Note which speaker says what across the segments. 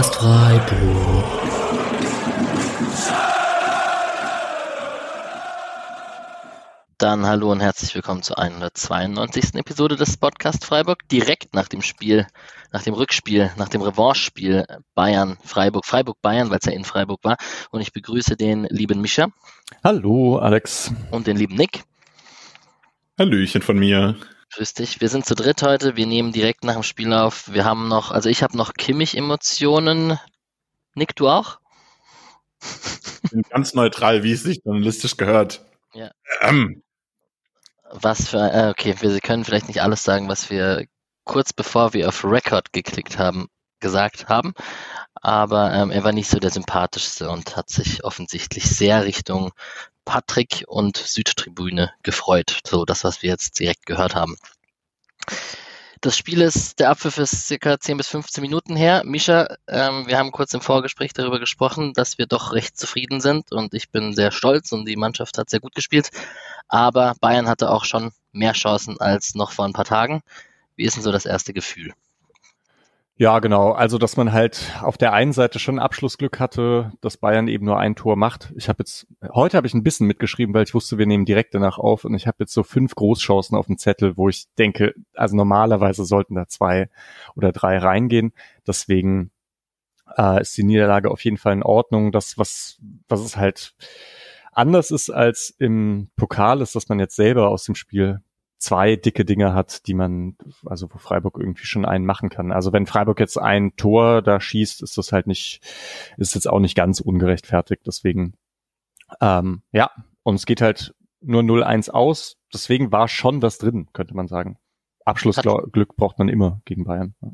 Speaker 1: Podcast Freiburg. Dann hallo und herzlich willkommen zur 192. Episode des Podcast Freiburg. Direkt nach dem Spiel, nach dem Rückspiel, nach dem Revanche-Spiel Bayern, Freiburg, Freiburg, Bayern, weil es ja in Freiburg war. Und ich begrüße den lieben Mischa.
Speaker 2: Hallo, Alex.
Speaker 1: Und den lieben Nick.
Speaker 3: Hallöchen von mir.
Speaker 1: Grüß dich. Wir sind zu dritt heute. Wir nehmen direkt nach dem Spiel auf. Wir haben noch, also ich habe noch Kimmich-Emotionen. Nick, du auch?
Speaker 3: Bin ganz neutral, wie es sich journalistisch gehört.
Speaker 1: Ja. Ähm. Was für, äh, okay, wir können vielleicht nicht alles sagen, was wir kurz bevor wir auf Record geklickt haben, gesagt haben. Aber ähm, er war nicht so der sympathischste und hat sich offensichtlich sehr Richtung Patrick und Südtribüne gefreut. So das, was wir jetzt direkt gehört haben. Das Spiel ist, der Abpfiff ist circa 10 bis 15 Minuten her. Misha, ähm, wir haben kurz im Vorgespräch darüber gesprochen, dass wir doch recht zufrieden sind und ich bin sehr stolz und die Mannschaft hat sehr gut gespielt. Aber Bayern hatte auch schon mehr Chancen als noch vor ein paar Tagen. Wie ist denn so das erste Gefühl?
Speaker 2: Ja, genau. Also, dass man halt auf der einen Seite schon Abschlussglück hatte, dass Bayern eben nur ein Tor macht. Ich habe jetzt, heute habe ich ein bisschen mitgeschrieben, weil ich wusste, wir nehmen direkt danach auf und ich habe jetzt so fünf Großchancen auf dem Zettel, wo ich denke, also normalerweise sollten da zwei oder drei reingehen. Deswegen äh, ist die Niederlage auf jeden Fall in Ordnung. Das, was, was es halt anders ist als im Pokal, ist, dass man jetzt selber aus dem Spiel zwei dicke Dinge hat, die man, also wo Freiburg irgendwie schon einen machen kann. Also wenn Freiburg jetzt ein Tor da schießt, ist das halt nicht, ist jetzt auch nicht ganz ungerechtfertigt. Deswegen, ähm, ja, und es geht halt nur 0-1 aus. Deswegen war schon was drin, könnte man sagen. Abschlussglück braucht man immer gegen Bayern. Ja.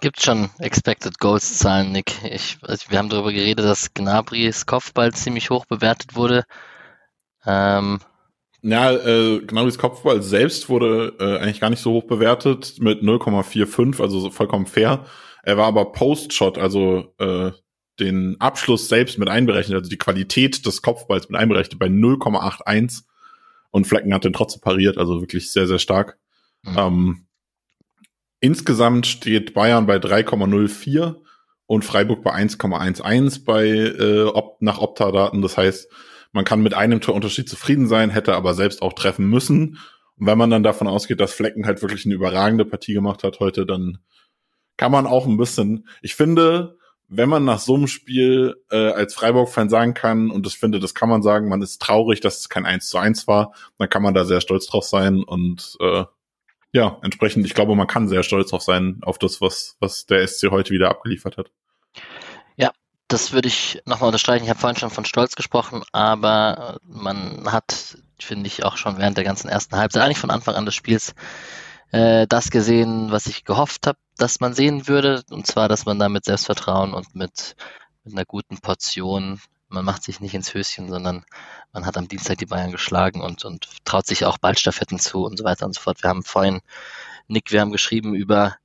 Speaker 1: Gibt schon Expected Goals Zahlen, Nick. Ich, also wir haben darüber geredet, dass Gnabry's Kopfball ziemlich hoch bewertet wurde.
Speaker 3: Ähm, ja, äh, genau das Kopfball selbst wurde äh, eigentlich gar nicht so hoch bewertet mit 0,45, also vollkommen fair. Er war aber Post-Shot, also äh, den Abschluss selbst mit einberechnet, also die Qualität des Kopfballs mit einberechnet bei 0,81 und Flecken hat den trotzdem pariert, also wirklich sehr, sehr stark. Mhm. Ähm, insgesamt steht Bayern bei 3,04 und Freiburg bei 1,11 bei äh, Op nach Opta-Daten. Das heißt, man kann mit einem Torunterschied zufrieden sein, hätte aber selbst auch treffen müssen. Und wenn man dann davon ausgeht, dass Flecken halt wirklich eine überragende Partie gemacht hat heute, dann kann man auch ein bisschen, ich finde, wenn man nach so einem Spiel äh, als Freiburg-Fan sagen kann, und das finde, das kann man sagen, man ist traurig, dass es kein 1 zu 1 war, dann kann man da sehr stolz drauf sein und äh, ja, entsprechend, ich glaube, man kann sehr stolz drauf sein, auf das, was, was der SC heute wieder abgeliefert hat.
Speaker 1: Das würde ich nochmal unterstreichen. Ich habe vorhin schon von Stolz gesprochen, aber man hat, finde ich, auch schon während der ganzen ersten Halbzeit, eigentlich von Anfang an des Spiels, äh, das gesehen, was ich gehofft habe, dass man sehen würde. Und zwar, dass man da mit Selbstvertrauen und mit, mit einer guten Portion, man macht sich nicht ins Höschen, sondern man hat am Dienstag die Bayern geschlagen und, und traut sich auch Ballstaffetten zu und so weiter und so fort. Wir haben vorhin, Nick, wir haben geschrieben über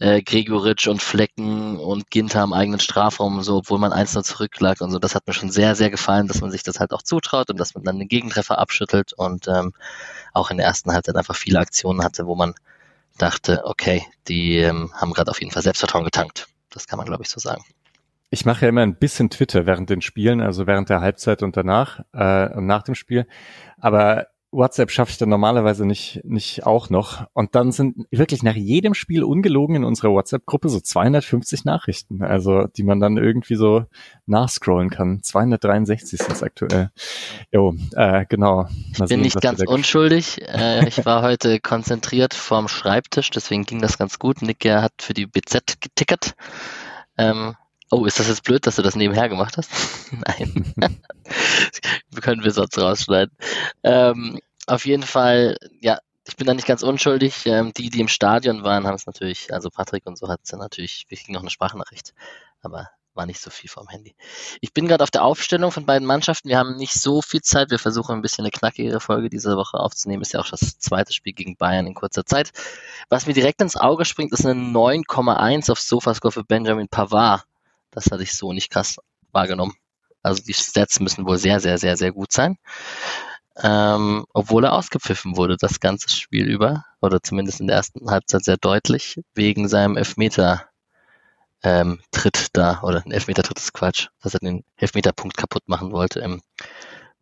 Speaker 1: äh, Gregoritsch und Flecken und Ginter im eigenen Strafraum und so, obwohl man eins nur zurücklag und so. Das hat mir schon sehr, sehr gefallen, dass man sich das halt auch zutraut und dass man dann den Gegentreffer abschüttelt und ähm, auch in der ersten Halbzeit einfach viele Aktionen hatte, wo man dachte, okay, die ähm, haben gerade auf jeden Fall Selbstvertrauen getankt. Das kann man, glaube ich, so sagen.
Speaker 2: Ich mache ja immer ein bisschen Twitter während den Spielen, also während der Halbzeit und danach äh, und nach dem Spiel. Aber WhatsApp schaffe ich dann normalerweise nicht, nicht auch noch. Und dann sind wirklich nach jedem Spiel ungelogen in unserer WhatsApp-Gruppe so 250 Nachrichten, also die man dann irgendwie so nachscrollen kann. 263 sind es aktuell. Jo, äh, genau.
Speaker 1: ich bin sehen, nicht ganz unschuldig. Äh, ich war heute konzentriert vorm Schreibtisch, deswegen ging das ganz gut. Nick hat für die BZ getickert. Ähm, Oh, ist das jetzt blöd, dass du das nebenher gemacht hast? Nein. können wir sonst rausschneiden. Ähm, auf jeden Fall, ja, ich bin da nicht ganz unschuldig. Ähm, die, die im Stadion waren, haben es natürlich, also Patrick und so hat es ja natürlich, wir kriegen noch eine Sprachnachricht, aber war nicht so viel vom Handy. Ich bin gerade auf der Aufstellung von beiden Mannschaften. Wir haben nicht so viel Zeit. Wir versuchen ein bisschen eine knackigere Folge diese Woche aufzunehmen. Ist ja auch das zweite Spiel gegen Bayern in kurzer Zeit. Was mir direkt ins Auge springt, ist eine 9,1 auf Sofascore für Benjamin Pavard. Das hatte ich so nicht krass wahrgenommen. Also die Stats müssen wohl sehr, sehr, sehr, sehr gut sein. Ähm, obwohl er ausgepfiffen wurde, das ganze Spiel über, oder zumindest in der ersten Halbzeit sehr deutlich, wegen seinem Elfmeter ähm, Tritt da, oder ein Elfmeter-Tritt ist Quatsch, dass er den Elfmeter-Punkt kaputt machen wollte im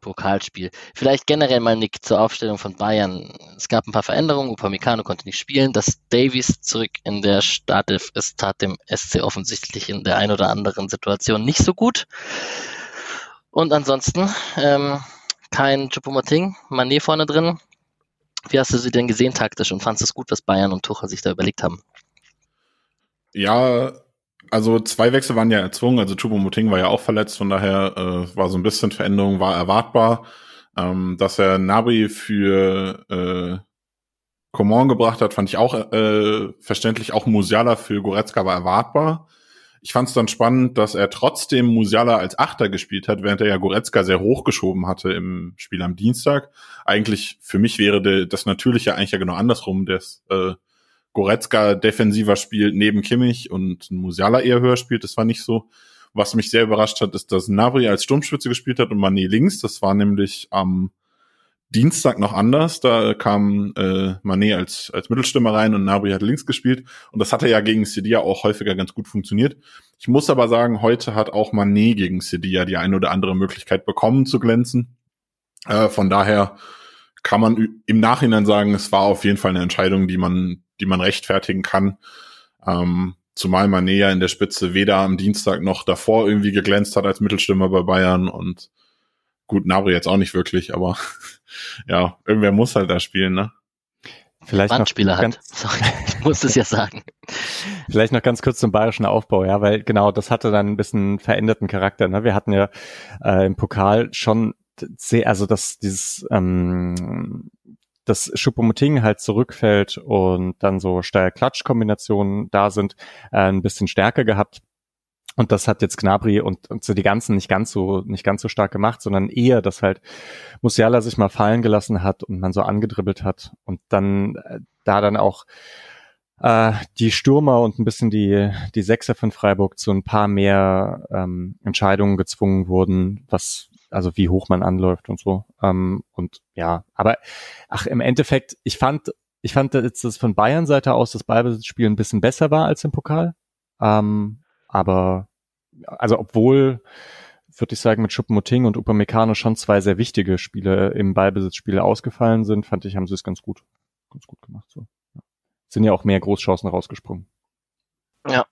Speaker 1: Pokalspiel. Vielleicht generell mal Nick zur Aufstellung von Bayern. Es gab ein paar Veränderungen. Upamecano konnte nicht spielen. Dass Davies zurück in der Startelf ist, tat dem SC offensichtlich in der ein oder anderen Situation nicht so gut. Und ansonsten ähm, kein Choupo-Moting, Manet vorne drin. Wie hast du sie denn gesehen taktisch und fandest du es gut, was Bayern und Tuchel sich da überlegt haben?
Speaker 3: Ja, also zwei Wechsel waren ja erzwungen. Also Choupo-Moting war ja auch verletzt, von daher äh, war so ein bisschen Veränderung war erwartbar. Ähm, dass er Nabri für äh, Coman gebracht hat, fand ich auch äh, verständlich. Auch Musiala für Goretzka war erwartbar. Ich fand es dann spannend, dass er trotzdem Musiala als Achter gespielt hat, während er ja Goretzka sehr hochgeschoben hatte im Spiel am Dienstag. Eigentlich für mich wäre das natürliche eigentlich ja genau andersrum, dass äh, Goretzka defensiver spielt neben Kimmich und Musiala eher höher spielt. Das war nicht so. Was mich sehr überrascht hat, ist, dass Nabri als Sturmspitze gespielt hat und Mané links. Das war nämlich am Dienstag noch anders. Da kam äh, Mané als, als Mittelstürmer rein und Nabri hat links gespielt. Und das hatte ja gegen Sevilla auch häufiger ganz gut funktioniert. Ich muss aber sagen, heute hat auch Mané gegen Sevilla die eine oder andere Möglichkeit bekommen zu glänzen. Äh, von daher kann man im Nachhinein sagen, es war auf jeden Fall eine Entscheidung, die man, die man rechtfertigen kann. Ähm, zumal Mané ja in der Spitze weder am Dienstag noch davor irgendwie geglänzt hat als Mittelstürmer bei Bayern und Gut, Nabri jetzt auch nicht wirklich, aber ja, irgendwer muss halt da spielen, ne?
Speaker 1: Vielleicht noch ganz, Sorry, ich muss es ja sagen.
Speaker 2: Vielleicht noch ganz kurz zum bayerischen Aufbau, ja, weil genau das hatte dann ein bisschen veränderten Charakter. Ne? Wir hatten ja äh, im Pokal schon sehr, also dass dieses ähm, dass Schuppomoting halt zurückfällt und dann so Steier-Klatsch-Kombinationen da sind, äh, ein bisschen stärker gehabt. Und das hat jetzt Gnabry und, und so die ganzen nicht ganz so, nicht ganz so stark gemacht, sondern eher, dass halt Musiala sich mal fallen gelassen hat und man so angedribbelt hat und dann äh, da dann auch äh, die Stürmer und ein bisschen die, die Sechser von Freiburg zu ein paar mehr ähm, Entscheidungen gezwungen wurden, was, also wie hoch man anläuft und so. Ähm, und ja, aber ach, im Endeffekt, ich fand, ich fand jetzt das von Bayern Seite aus das Ballbesitzspiel ein bisschen besser war als im Pokal. Ähm, aber also obwohl, würde ich sagen, mit Schuppenmoting und Upamecano schon zwei sehr wichtige Spiele im Ballbesitzspiel ausgefallen sind, fand ich, haben sie es ganz gut, ganz gut gemacht. So. Ja. Sind ja auch mehr Großchancen rausgesprungen.
Speaker 1: Ja,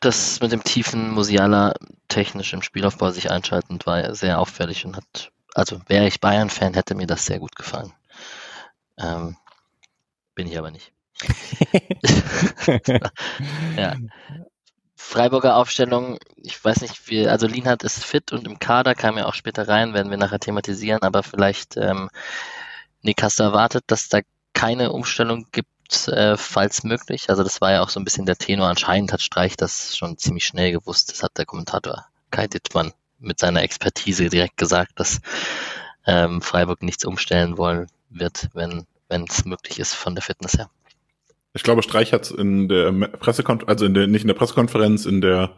Speaker 1: das mit dem tiefen Musiala technisch im Spielaufbau sich einschaltend war sehr auffällig und hat, also wäre ich Bayern-Fan, hätte mir das sehr gut gefallen. Ähm, bin ich aber nicht. ja. Freiburger Aufstellung, ich weiß nicht, wie, also Lienhardt ist fit und im Kader kam ja auch später rein, werden wir nachher thematisieren, aber vielleicht, ähm, Nick, hast du erwartet, dass da keine Umstellung gibt, äh, falls möglich? Also das war ja auch so ein bisschen der Tenor. Anscheinend hat Streich das schon ziemlich schnell gewusst. Das hat der Kommentator Kai Dittmann mit seiner Expertise direkt gesagt, dass ähm, Freiburg nichts umstellen wollen wird, wenn wenn es möglich ist von der Fitness her.
Speaker 3: Ich glaube, Streich hat in der Pressekonferenz, also in der, nicht in der Pressekonferenz, in der,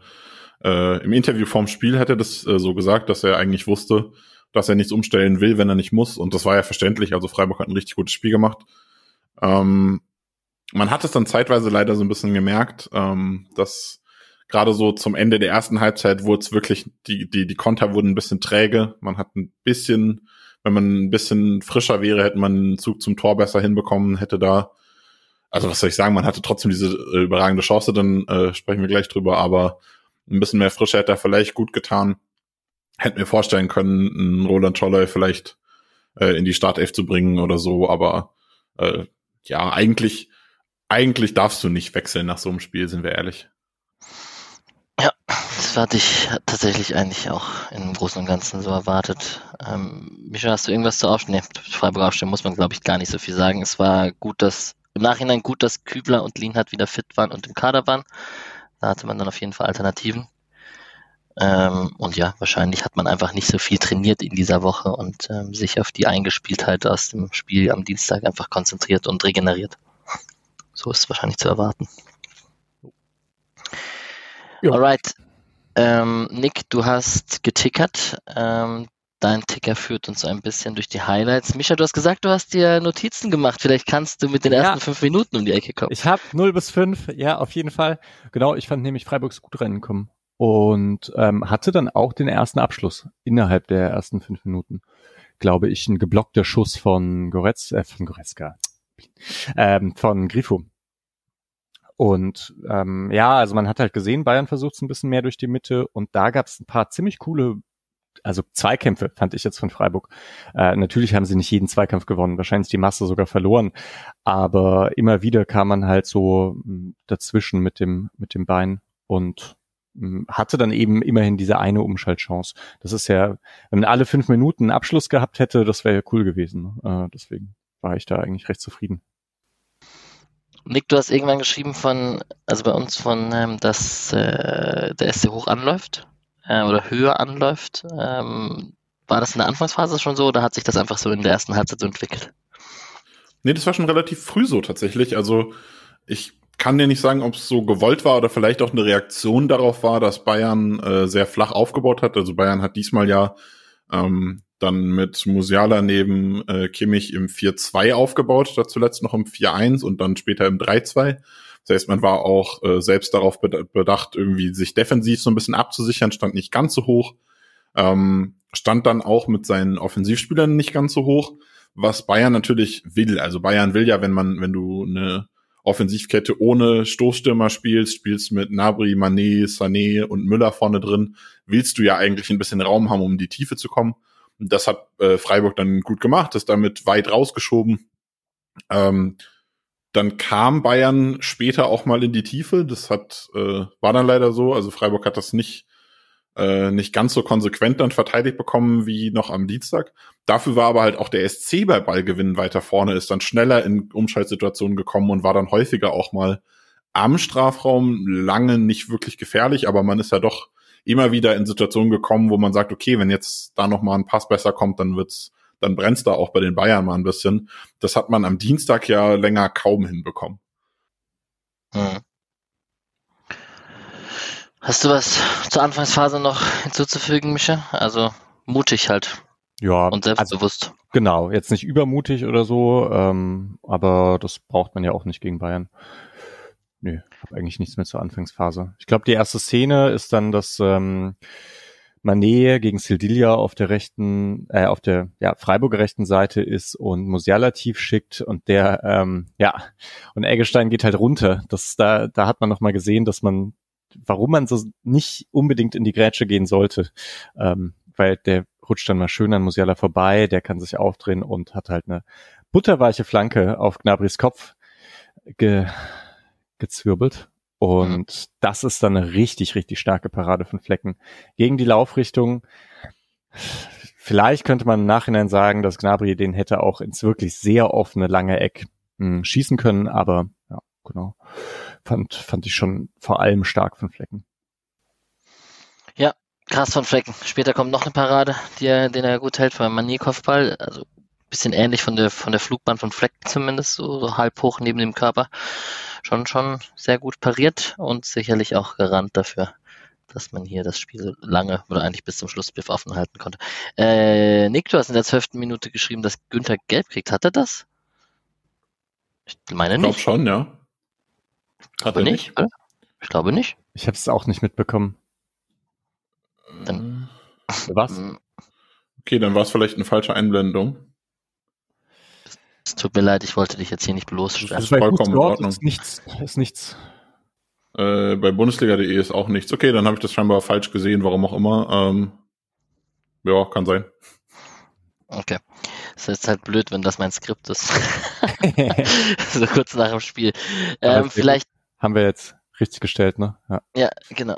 Speaker 3: äh, im Interview vorm Spiel hat er das äh, so gesagt, dass er eigentlich wusste, dass er nichts umstellen will, wenn er nicht muss. Und das war ja verständlich. Also Freiburg hat ein richtig gutes Spiel gemacht. Ähm, man hat es dann zeitweise leider so ein bisschen gemerkt, ähm, dass gerade so zum Ende der ersten Halbzeit wurde es wirklich, die, die, die Konter wurden ein bisschen träge. Man hat ein bisschen, wenn man ein bisschen frischer wäre, hätte man einen Zug zum Tor besser hinbekommen, hätte da also was soll ich sagen, man hatte trotzdem diese äh, überragende Chance, dann äh, sprechen wir gleich drüber, aber ein bisschen mehr Frische hätte er vielleicht gut getan. Hätte mir vorstellen können, einen Roland Scholler vielleicht äh, in die Startelf zu bringen oder so, aber äh, ja, eigentlich, eigentlich darfst du nicht wechseln nach so einem Spiel, sind wir ehrlich.
Speaker 1: Ja, das hatte ich tatsächlich eigentlich auch im Großen und Ganzen so erwartet. Ähm, Micha, hast du irgendwas zu aufstellen? Nee, Freiburg aufstellen muss man, glaube ich, gar nicht so viel sagen. Es war gut, dass im Nachhinein gut, dass Kübler und Lienhardt wieder fit waren und im Kader waren. Da hatte man dann auf jeden Fall Alternativen. Ähm, und ja, wahrscheinlich hat man einfach nicht so viel trainiert in dieser Woche und ähm, sich auf die Eingespieltheit aus dem Spiel am Dienstag einfach konzentriert und regeneriert. So ist es wahrscheinlich zu erwarten. Ja. Alright. Ähm, Nick, du hast getickert. Ähm, dein Ticker führt uns so ein bisschen durch die Highlights. Micha, du hast gesagt, du hast dir Notizen gemacht. Vielleicht kannst du mit den ersten ja. fünf Minuten um die Ecke kommen.
Speaker 2: Ich habe 0 bis 5, ja, auf jeden Fall. Genau, ich fand nämlich Freiburgs gut reinkommen und ähm, hatte dann auch den ersten Abschluss innerhalb der ersten fünf Minuten. Glaube ich, ein geblockter Schuss von Goretz, äh, von Goretzka, ähm, von Grifo. Und ähm, ja, also man hat halt gesehen, Bayern versucht es ein bisschen mehr durch die Mitte und da gab es ein paar ziemlich coole, also Zweikämpfe fand ich jetzt von Freiburg. Äh, natürlich haben sie nicht jeden Zweikampf gewonnen, wahrscheinlich die Masse sogar verloren, aber immer wieder kam man halt so hm, dazwischen mit dem mit dem Bein und hm, hatte dann eben immerhin diese eine Umschaltchance. Das ist ja, wenn man alle fünf Minuten einen Abschluss gehabt hätte, das wäre ja cool gewesen. Äh, deswegen war ich da eigentlich recht zufrieden.
Speaker 1: Nick, du hast irgendwann geschrieben von, also bei uns von, ähm, dass äh, der SC hoch anläuft äh, oder höher anläuft. Ähm, war das in der Anfangsphase schon so oder hat sich das einfach so in der ersten Halbzeit so entwickelt?
Speaker 3: Nee, das war schon relativ früh so tatsächlich. Also ich kann dir nicht sagen, ob es so gewollt war oder vielleicht auch eine Reaktion darauf war, dass Bayern äh, sehr flach aufgebaut hat. Also Bayern hat diesmal ja ähm, dann mit Musiala neben äh, Kimmich im 4-2 aufgebaut, da zuletzt noch im 4-1 und dann später im 3-2. Das heißt, man war auch äh, selbst darauf bedacht, irgendwie sich defensiv so ein bisschen abzusichern, stand nicht ganz so hoch, ähm, stand dann auch mit seinen Offensivspielern nicht ganz so hoch, was Bayern natürlich will. Also Bayern will ja, wenn man, wenn du eine Offensivkette ohne Stoßstürmer spielst, spielst mit Nabri, Mané, Sané und Müller vorne drin, willst du ja eigentlich ein bisschen Raum haben, um in die Tiefe zu kommen. Das hat äh, Freiburg dann gut gemacht, ist damit weit rausgeschoben. Ähm, dann kam Bayern später auch mal in die Tiefe. Das hat äh, war dann leider so. Also Freiburg hat das nicht äh, nicht ganz so konsequent dann verteidigt bekommen wie noch am Dienstag. Dafür war aber halt auch der SC bei Ballgewinnen weiter vorne, ist dann schneller in Umschaltsituationen gekommen und war dann häufiger auch mal am Strafraum lange nicht wirklich gefährlich, aber man ist ja doch immer wieder in Situationen gekommen, wo man sagt, okay, wenn jetzt da noch mal ein Pass besser kommt, dann wird's, dann brennt's da auch bei den Bayern mal ein bisschen. Das hat man am Dienstag ja länger kaum hinbekommen. Hm.
Speaker 1: Hast du was zur Anfangsphase noch hinzuzufügen, Mischa? Also mutig halt.
Speaker 2: Ja.
Speaker 1: Und selbstbewusst.
Speaker 2: Also, genau, jetzt nicht übermutig oder so, ähm, aber das braucht man ja auch nicht gegen Bayern. Nö, habe eigentlich nichts mehr zur Anfangsphase. Ich glaube, die erste Szene ist dann, dass ähm, Mané gegen Sildilia auf der rechten, äh, auf der ja, Freiburger rechten Seite ist und Musiala tief schickt und der, ähm, ja, und Eggestein geht halt runter. Das da, da hat man nochmal gesehen, dass man, warum man so nicht unbedingt in die Grätsche gehen sollte. Ähm, weil der rutscht dann mal schön an Musiala vorbei, der kann sich aufdrehen und hat halt eine butterweiche Flanke auf Gnabris Kopf ge gezwirbelt. Und das ist dann eine richtig, richtig starke Parade von Flecken. Gegen die Laufrichtung. Vielleicht könnte man im Nachhinein sagen, dass Gnabry den hätte auch ins wirklich sehr offene, lange Eck mh, hm, schießen können, aber ja, genau. Fand, fand ich schon vor allem stark von Flecken.
Speaker 1: Ja, krass von Flecken. Später kommt noch eine Parade, die er, den er gut hält, vor allem Manier-Kopfball. Also bisschen ähnlich von der von der Flugbahn von Flecken zumindest, so, so halb hoch neben dem Körper schon, schon sehr gut pariert und sicherlich auch gerannt dafür, dass man hier das Spiel lange oder eigentlich bis zum Schlusspfiff offen halten konnte. Äh, Nick, du hast in der zwölften Minute geschrieben, dass Günther gelb kriegt. Hat er das?
Speaker 3: Ich meine nicht. Ich glaube schon, ja.
Speaker 1: Hat er nicht? Oder? Ich glaube nicht.
Speaker 2: Ich habe es auch nicht mitbekommen.
Speaker 3: Dann, Was? Okay, dann war es vielleicht eine falsche Einblendung.
Speaker 1: Es tut mir leid, ich wollte dich jetzt hier nicht bloßstellen.
Speaker 3: Das ist vollkommen in Ordnung.
Speaker 2: Ist nichts. Ist nichts.
Speaker 3: Äh, bei Bundesliga.de ist auch nichts. Okay, dann habe ich das scheinbar falsch gesehen, warum auch immer. Ähm, ja, kann sein.
Speaker 1: Okay. Das ist halt blöd, wenn das mein Skript ist. so kurz nach dem Spiel. Ähm, vielleicht
Speaker 2: haben wir jetzt richtig gestellt, ne?
Speaker 1: Ja. ja, genau.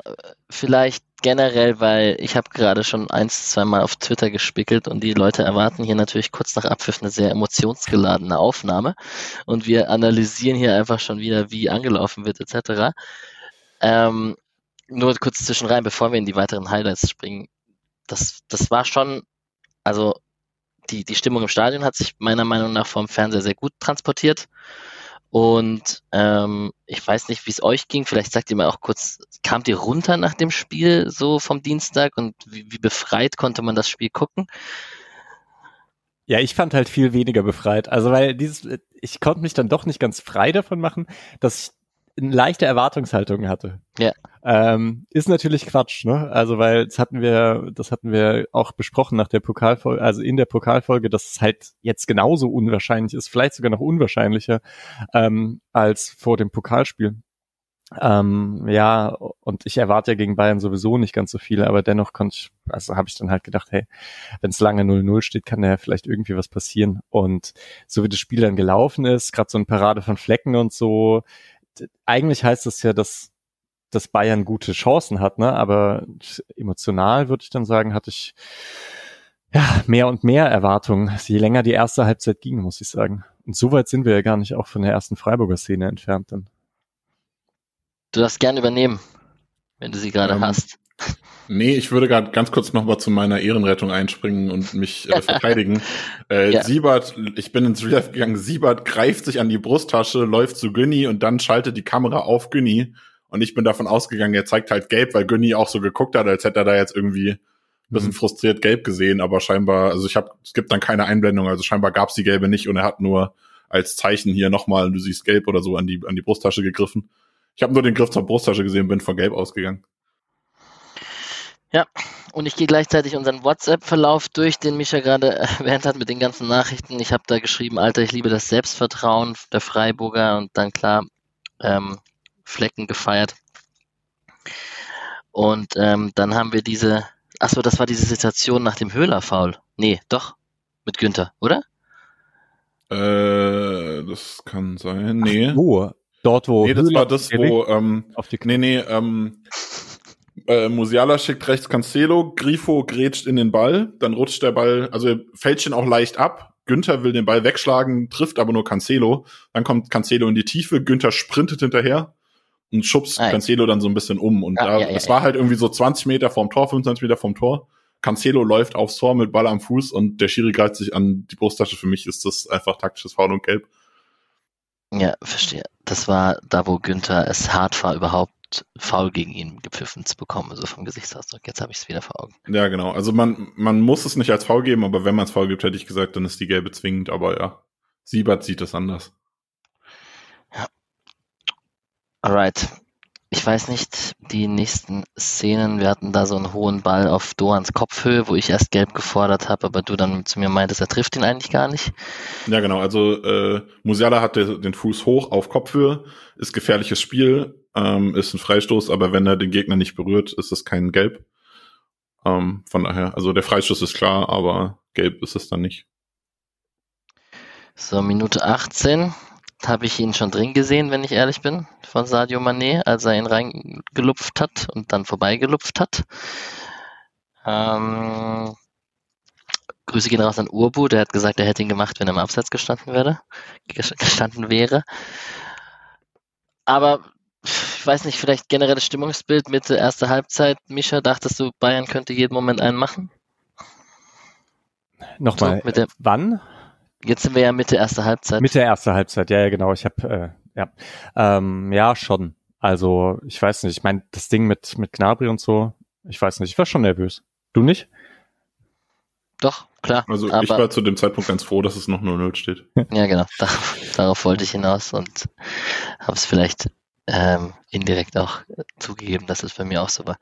Speaker 1: Vielleicht generell, weil ich habe gerade schon eins, zweimal auf Twitter gespickelt und die Leute erwarten hier natürlich kurz nach Abpfiff eine sehr emotionsgeladene Aufnahme und wir analysieren hier einfach schon wieder, wie angelaufen wird etc. Ähm, nur kurz zwischen rein, bevor wir in die weiteren Highlights springen. Das, das war schon, also die, die Stimmung im Stadion hat sich meiner Meinung nach vom Fernseher sehr gut transportiert. Und ähm, ich weiß nicht, wie es euch ging. Vielleicht sagt ihr mal auch kurz, kamt ihr runter nach dem Spiel so vom Dienstag und wie, wie befreit konnte man das Spiel gucken?
Speaker 2: Ja, ich fand halt viel weniger befreit. Also weil dieses, ich konnte mich dann doch nicht ganz frei davon machen, dass ich eine leichte Erwartungshaltung hatte.
Speaker 1: Ja.
Speaker 2: Ähm, ist natürlich Quatsch, ne? Also weil das hatten wir, das hatten wir auch besprochen nach der Pokalfolge, also in der Pokalfolge, dass es halt jetzt genauso unwahrscheinlich ist, vielleicht sogar noch unwahrscheinlicher ähm, als vor dem Pokalspiel. Ähm, ja, und ich erwarte ja gegen Bayern sowieso nicht ganz so viel, aber dennoch konnte ich, also habe ich dann halt gedacht, hey, wenn es lange 0-0 steht, kann da ja vielleicht irgendwie was passieren. Und so wie das Spiel dann gelaufen ist, gerade so ein Parade von Flecken und so, eigentlich heißt das ja, dass, dass Bayern gute Chancen hat, ne? Aber emotional würde ich dann sagen, hatte ich ja mehr und mehr Erwartungen, je länger die erste Halbzeit ging, muss ich sagen. Und so weit sind wir ja gar nicht auch von der ersten Freiburger Szene entfernt dann.
Speaker 1: Du darfst gern übernehmen, wenn du sie gerade ähm, hast.
Speaker 3: Nee, ich würde gerade ganz kurz nochmal zu meiner Ehrenrettung einspringen und mich äh, verteidigen. Äh, ja. Siebert, ich bin ins Real gegangen, Siebert greift sich an die Brusttasche, läuft zu Günni und dann schaltet die Kamera auf Günni. Und ich bin davon ausgegangen, er zeigt halt gelb, weil Günni auch so geguckt hat, als hätte er da jetzt irgendwie ein bisschen mhm. frustriert gelb gesehen, aber scheinbar, also ich habe, es gibt dann keine Einblendung, also scheinbar gab's die gelbe nicht und er hat nur als Zeichen hier nochmal, du siehst gelb oder so, an die, an die Brusttasche gegriffen. Ich habe nur den Griff zur Brusttasche gesehen, bin von gelb ausgegangen.
Speaker 1: Ja, und ich gehe gleichzeitig unseren WhatsApp-Verlauf durch, den Micha gerade erwähnt hat mit den ganzen Nachrichten. Ich habe da geschrieben, Alter, ich liebe das Selbstvertrauen der Freiburger und dann klar ähm, Flecken gefeiert. Und ähm, dann haben wir diese, achso, das war diese Situation nach dem Höhler-Foul. Nee, doch, mit Günther, oder?
Speaker 3: Äh, das kann sein. Nee.
Speaker 2: Ach, wo? Dort, wo.
Speaker 3: Nee, das Höhler war das, wo, ähm, auf die nee, nee, ähm, äh, Musiala schickt rechts Cancelo, Grifo grätscht in den Ball, dann rutscht der Ball, also fällt schon auch leicht ab. Günther will den Ball wegschlagen, trifft aber nur Cancelo. Dann kommt Cancelo in die Tiefe, Günther sprintet hinterher und schubst ah, Cancelo dann so ein bisschen um. Und ah, da, ja, ja, es war halt irgendwie so 20 Meter vorm Tor, 25 Meter vorm Tor. Cancelo läuft aufs Tor mit Ball am Fuß und der Schiri greift sich an die Brusttasche. Für mich ist das einfach taktisches Foul und Gelb.
Speaker 1: Ja, verstehe. Das war da, wo Günther es hart war, überhaupt faul gegen ihn gepfiffen zu bekommen, also vom Gesichtsausdruck. Jetzt habe ich es wieder vor Augen.
Speaker 3: Ja, genau. Also man, man muss es nicht als faul geben, aber wenn man es faul gibt, hätte ich gesagt, dann ist die gelbe zwingend. Aber ja, Siebert sieht es anders.
Speaker 1: Ja. Alright ich weiß nicht, die nächsten Szenen, wir hatten da so einen hohen Ball auf Doans Kopfhöhe, wo ich erst gelb gefordert habe, aber du dann zu mir meintest, er trifft ihn eigentlich gar nicht.
Speaker 3: Ja, genau. Also äh, Musiala hat den Fuß hoch auf Kopfhöhe, ist gefährliches Spiel, ähm, ist ein Freistoß, aber wenn er den Gegner nicht berührt, ist es kein Gelb. Ähm, von daher, also der Freistoß ist klar, aber gelb ist es dann nicht.
Speaker 1: So, Minute 18 habe ich ihn schon drin gesehen, wenn ich ehrlich bin, von Sadio Mané, als er ihn reingelupft hat und dann vorbeigelupft hat. Ähm, Grüße gehen raus an Urbu, der hat gesagt, er hätte ihn gemacht, wenn er im Abseits gestanden wäre. Gestanden wäre. Aber ich weiß nicht, vielleicht generelles Stimmungsbild Mitte erste Halbzeit. Mischa, dachtest du, Bayern könnte jeden Moment einen machen?
Speaker 2: Nochmal, so, wann?
Speaker 1: Jetzt sind wir ja Mitte erster Halbzeit.
Speaker 2: Mitte erster Halbzeit, ja, ja, genau. Ich habe, äh, ja, ähm, ja, schon. Also, ich weiß nicht, ich meine, das Ding mit, mit Gnabry und so, ich weiß nicht, ich war schon nervös. Du nicht?
Speaker 1: Doch, klar.
Speaker 3: Also ich war zu dem Zeitpunkt ganz froh, dass es noch 0-0 steht.
Speaker 1: ja, genau. Darauf, darauf wollte ich hinaus und habe es vielleicht ähm, indirekt auch zugegeben, dass es bei mir auch so war.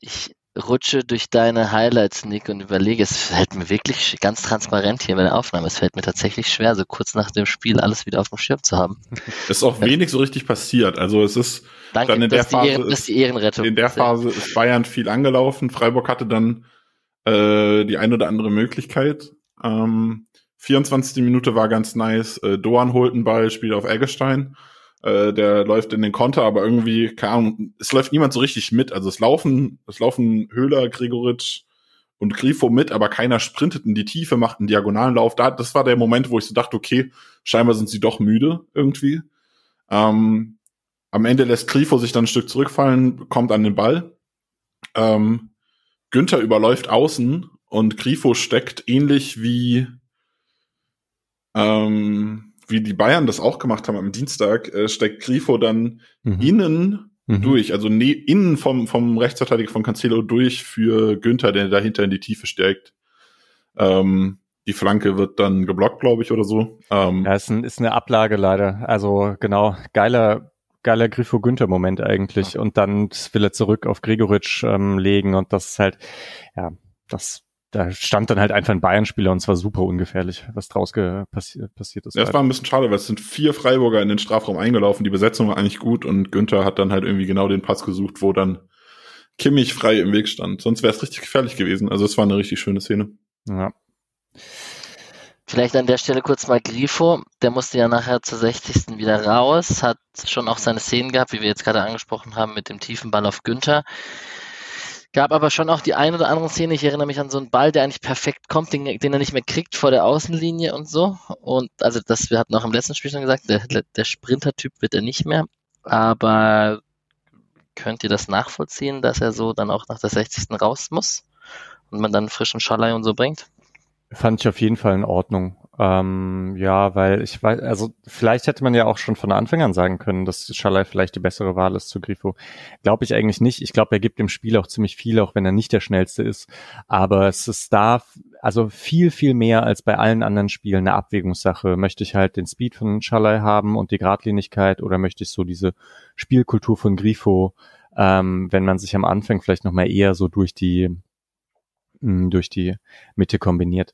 Speaker 1: Ich rutsche durch deine Highlights, Nick, und überlege, es fällt mir wirklich ganz transparent hier bei der Aufnahme. Es fällt mir tatsächlich schwer, so kurz nach dem Spiel alles wieder auf dem Schirm zu haben.
Speaker 3: Es ist auch wenig so richtig passiert. Also es ist
Speaker 1: Danke, dann in der Phase, Ehren,
Speaker 3: ist, die Ehrenrettung. In der Phase ist Bayern viel angelaufen. Freiburg hatte dann äh, die ein oder andere Möglichkeit. Ähm, 24. Minute war ganz nice. Äh, Doan holt einen Ball, spielt auf Eggestein. Äh, der läuft in den Konter, aber irgendwie, keine Ahnung, es läuft niemand so richtig mit. Also es laufen, es laufen Höhler, Gregoritsch und Grifo mit, aber keiner sprintet in die Tiefe, macht einen diagonalen Lauf. Da, das war der Moment, wo ich so dachte, okay, scheinbar sind sie doch müde irgendwie. Ähm, am Ende lässt Grifo sich dann ein Stück zurückfallen, kommt an den Ball. Ähm, Günther überläuft außen und Grifo steckt ähnlich wie ähm, wie die Bayern das auch gemacht haben am Dienstag, äh, steckt Grifo dann mhm. innen mhm. durch, also ne, innen vom, vom Rechtsverteidiger von Cancelo durch für Günther, der dahinter in die Tiefe stärkt. Ähm, die Flanke wird dann geblockt, glaube ich, oder so.
Speaker 2: Ähm, ja, ist, ein, ist eine Ablage leider. Also genau, geiler, geiler Grifo Günther Moment eigentlich. Ja. Und dann will er zurück auf Gregoritsch ähm, legen und das ist halt, ja, das da stand dann halt einfach ein Bayern-Spieler und zwar super ungefährlich, was draus passi passiert ist.
Speaker 3: Ja, das war ein bisschen schade, weil es sind vier Freiburger in den Strafraum eingelaufen. Die Besetzung war eigentlich gut und Günther hat dann halt irgendwie genau den Pass gesucht, wo dann Kimmich frei im Weg stand. Sonst wäre es richtig gefährlich gewesen. Also es war eine richtig schöne Szene. Ja.
Speaker 1: Vielleicht an der Stelle kurz mal Grifo. Der musste ja nachher zur 60. wieder raus, hat schon auch seine Szenen gehabt, wie wir jetzt gerade angesprochen haben, mit dem tiefen Ball auf Günther. Gab aber schon auch die ein oder andere Szene. Ich erinnere mich an so einen Ball, der eigentlich perfekt kommt, den, den er nicht mehr kriegt vor der Außenlinie und so. Und also das, wir hatten auch im letzten Spiel schon gesagt, der, der Sprinter-Typ wird er nicht mehr. Aber könnt ihr das nachvollziehen, dass er so dann auch nach der 60. raus muss und man dann frischen Schalai und so bringt?
Speaker 2: Fand ich auf jeden Fall in Ordnung. Ähm, ja, weil ich weiß, also vielleicht hätte man ja auch schon von Anfang an sagen können, dass Schalai vielleicht die bessere Wahl ist zu Grifo. Glaube ich eigentlich nicht. Ich glaube, er gibt dem Spiel auch ziemlich viel, auch wenn er nicht der schnellste ist. Aber es ist da, also viel, viel mehr als bei allen anderen Spielen eine Abwägungssache. Möchte ich halt den Speed von Schalai haben und die Gradlinigkeit oder möchte ich so diese Spielkultur von Grifo, ähm, wenn man sich am Anfang vielleicht nochmal eher so durch die durch die Mitte kombiniert.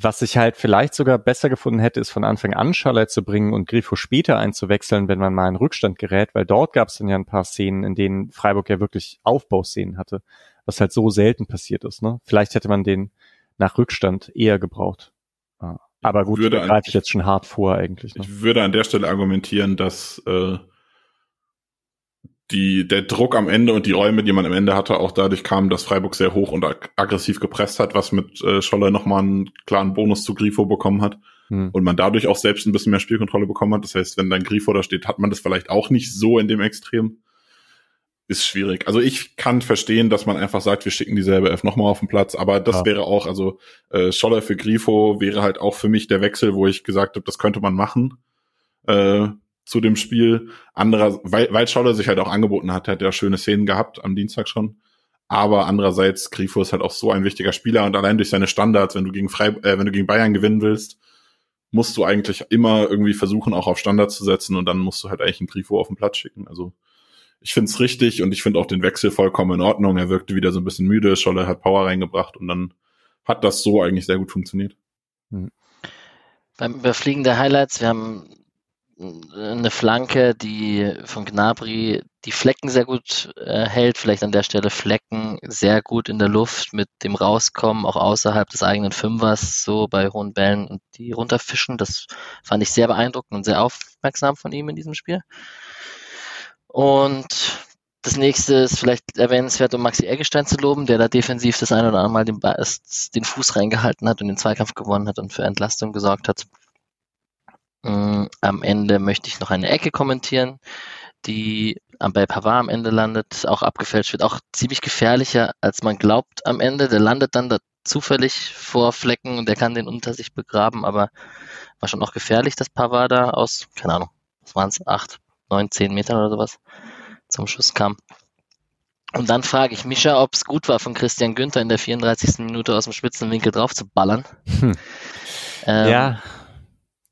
Speaker 2: Was ich halt vielleicht sogar besser gefunden hätte, ist von Anfang an Charlotte zu bringen und Grifo später einzuwechseln, wenn man mal in Rückstand gerät, weil dort gab es dann ja ein paar Szenen, in denen Freiburg ja wirklich Aufbauszenen hatte, was halt so selten passiert ist. Ne? Vielleicht hätte man den nach Rückstand eher gebraucht. Aber gut, da greife ich jetzt schon hart vor eigentlich.
Speaker 3: Ne? Ich würde an der Stelle argumentieren, dass äh, die, der Druck am Ende und die Räume, die man am Ende hatte, auch dadurch kam, dass Freiburg sehr hoch und ag aggressiv gepresst hat, was mit äh, Scholler nochmal einen klaren Bonus zu Grifo bekommen hat. Hm. Und man dadurch auch selbst ein bisschen mehr Spielkontrolle bekommen hat. Das heißt, wenn dein Grifo da steht, hat man das vielleicht auch nicht so in dem Extrem. Ist schwierig. Also ich kann verstehen, dass man einfach sagt, wir schicken dieselbe F nochmal auf den Platz, aber das ja. wäre auch, also äh, Scholler für Grifo wäre halt auch für mich der Wechsel, wo ich gesagt habe, das könnte man machen. Äh, zu dem Spiel. Anderer, weil, weil Scholler sich halt auch angeboten hat, hat er schöne Szenen gehabt am Dienstag schon. Aber andererseits, Grifo ist halt auch so ein wichtiger Spieler und allein durch seine Standards, wenn du gegen Frei, äh, wenn du gegen Bayern gewinnen willst, musst du eigentlich immer irgendwie versuchen, auch auf Standards zu setzen und dann musst du halt eigentlich einen Grifo auf den Platz schicken. Also ich finde es richtig und ich finde auch den Wechsel vollkommen in Ordnung. Er wirkte wieder so ein bisschen müde, Scholle hat Power reingebracht und dann hat das so eigentlich sehr gut funktioniert.
Speaker 1: Hm. Beim Überfliegen der Highlights, wir haben eine Flanke, die von Gnabry die Flecken sehr gut äh, hält, vielleicht an der Stelle Flecken sehr gut in der Luft mit dem Rauskommen, auch außerhalb des eigenen Fünfers, so bei hohen Bällen und die runterfischen. Das fand ich sehr beeindruckend und sehr aufmerksam von ihm in diesem Spiel. Und das nächste ist vielleicht erwähnenswert, um Maxi Eggestein zu loben, der da defensiv das ein oder andere Mal den, den Fuß reingehalten hat und den Zweikampf gewonnen hat und für Entlastung gesorgt hat. Mm, am Ende möchte ich noch eine Ecke kommentieren, die bei Pavard am Ende landet, auch abgefälscht wird, auch ziemlich gefährlicher, als man glaubt am Ende. Der landet dann da zufällig vor Flecken und der kann den unter sich begraben, aber war schon auch gefährlich, dass Pavard da aus, keine Ahnung, was waren es, acht, neun, zehn Metern oder sowas zum Schuss kam. Und dann frage ich Mischa, ob es gut war von Christian Günther in der 34. Minute aus dem spitzen Winkel drauf zu ballern. Hm.
Speaker 2: Ähm, ja,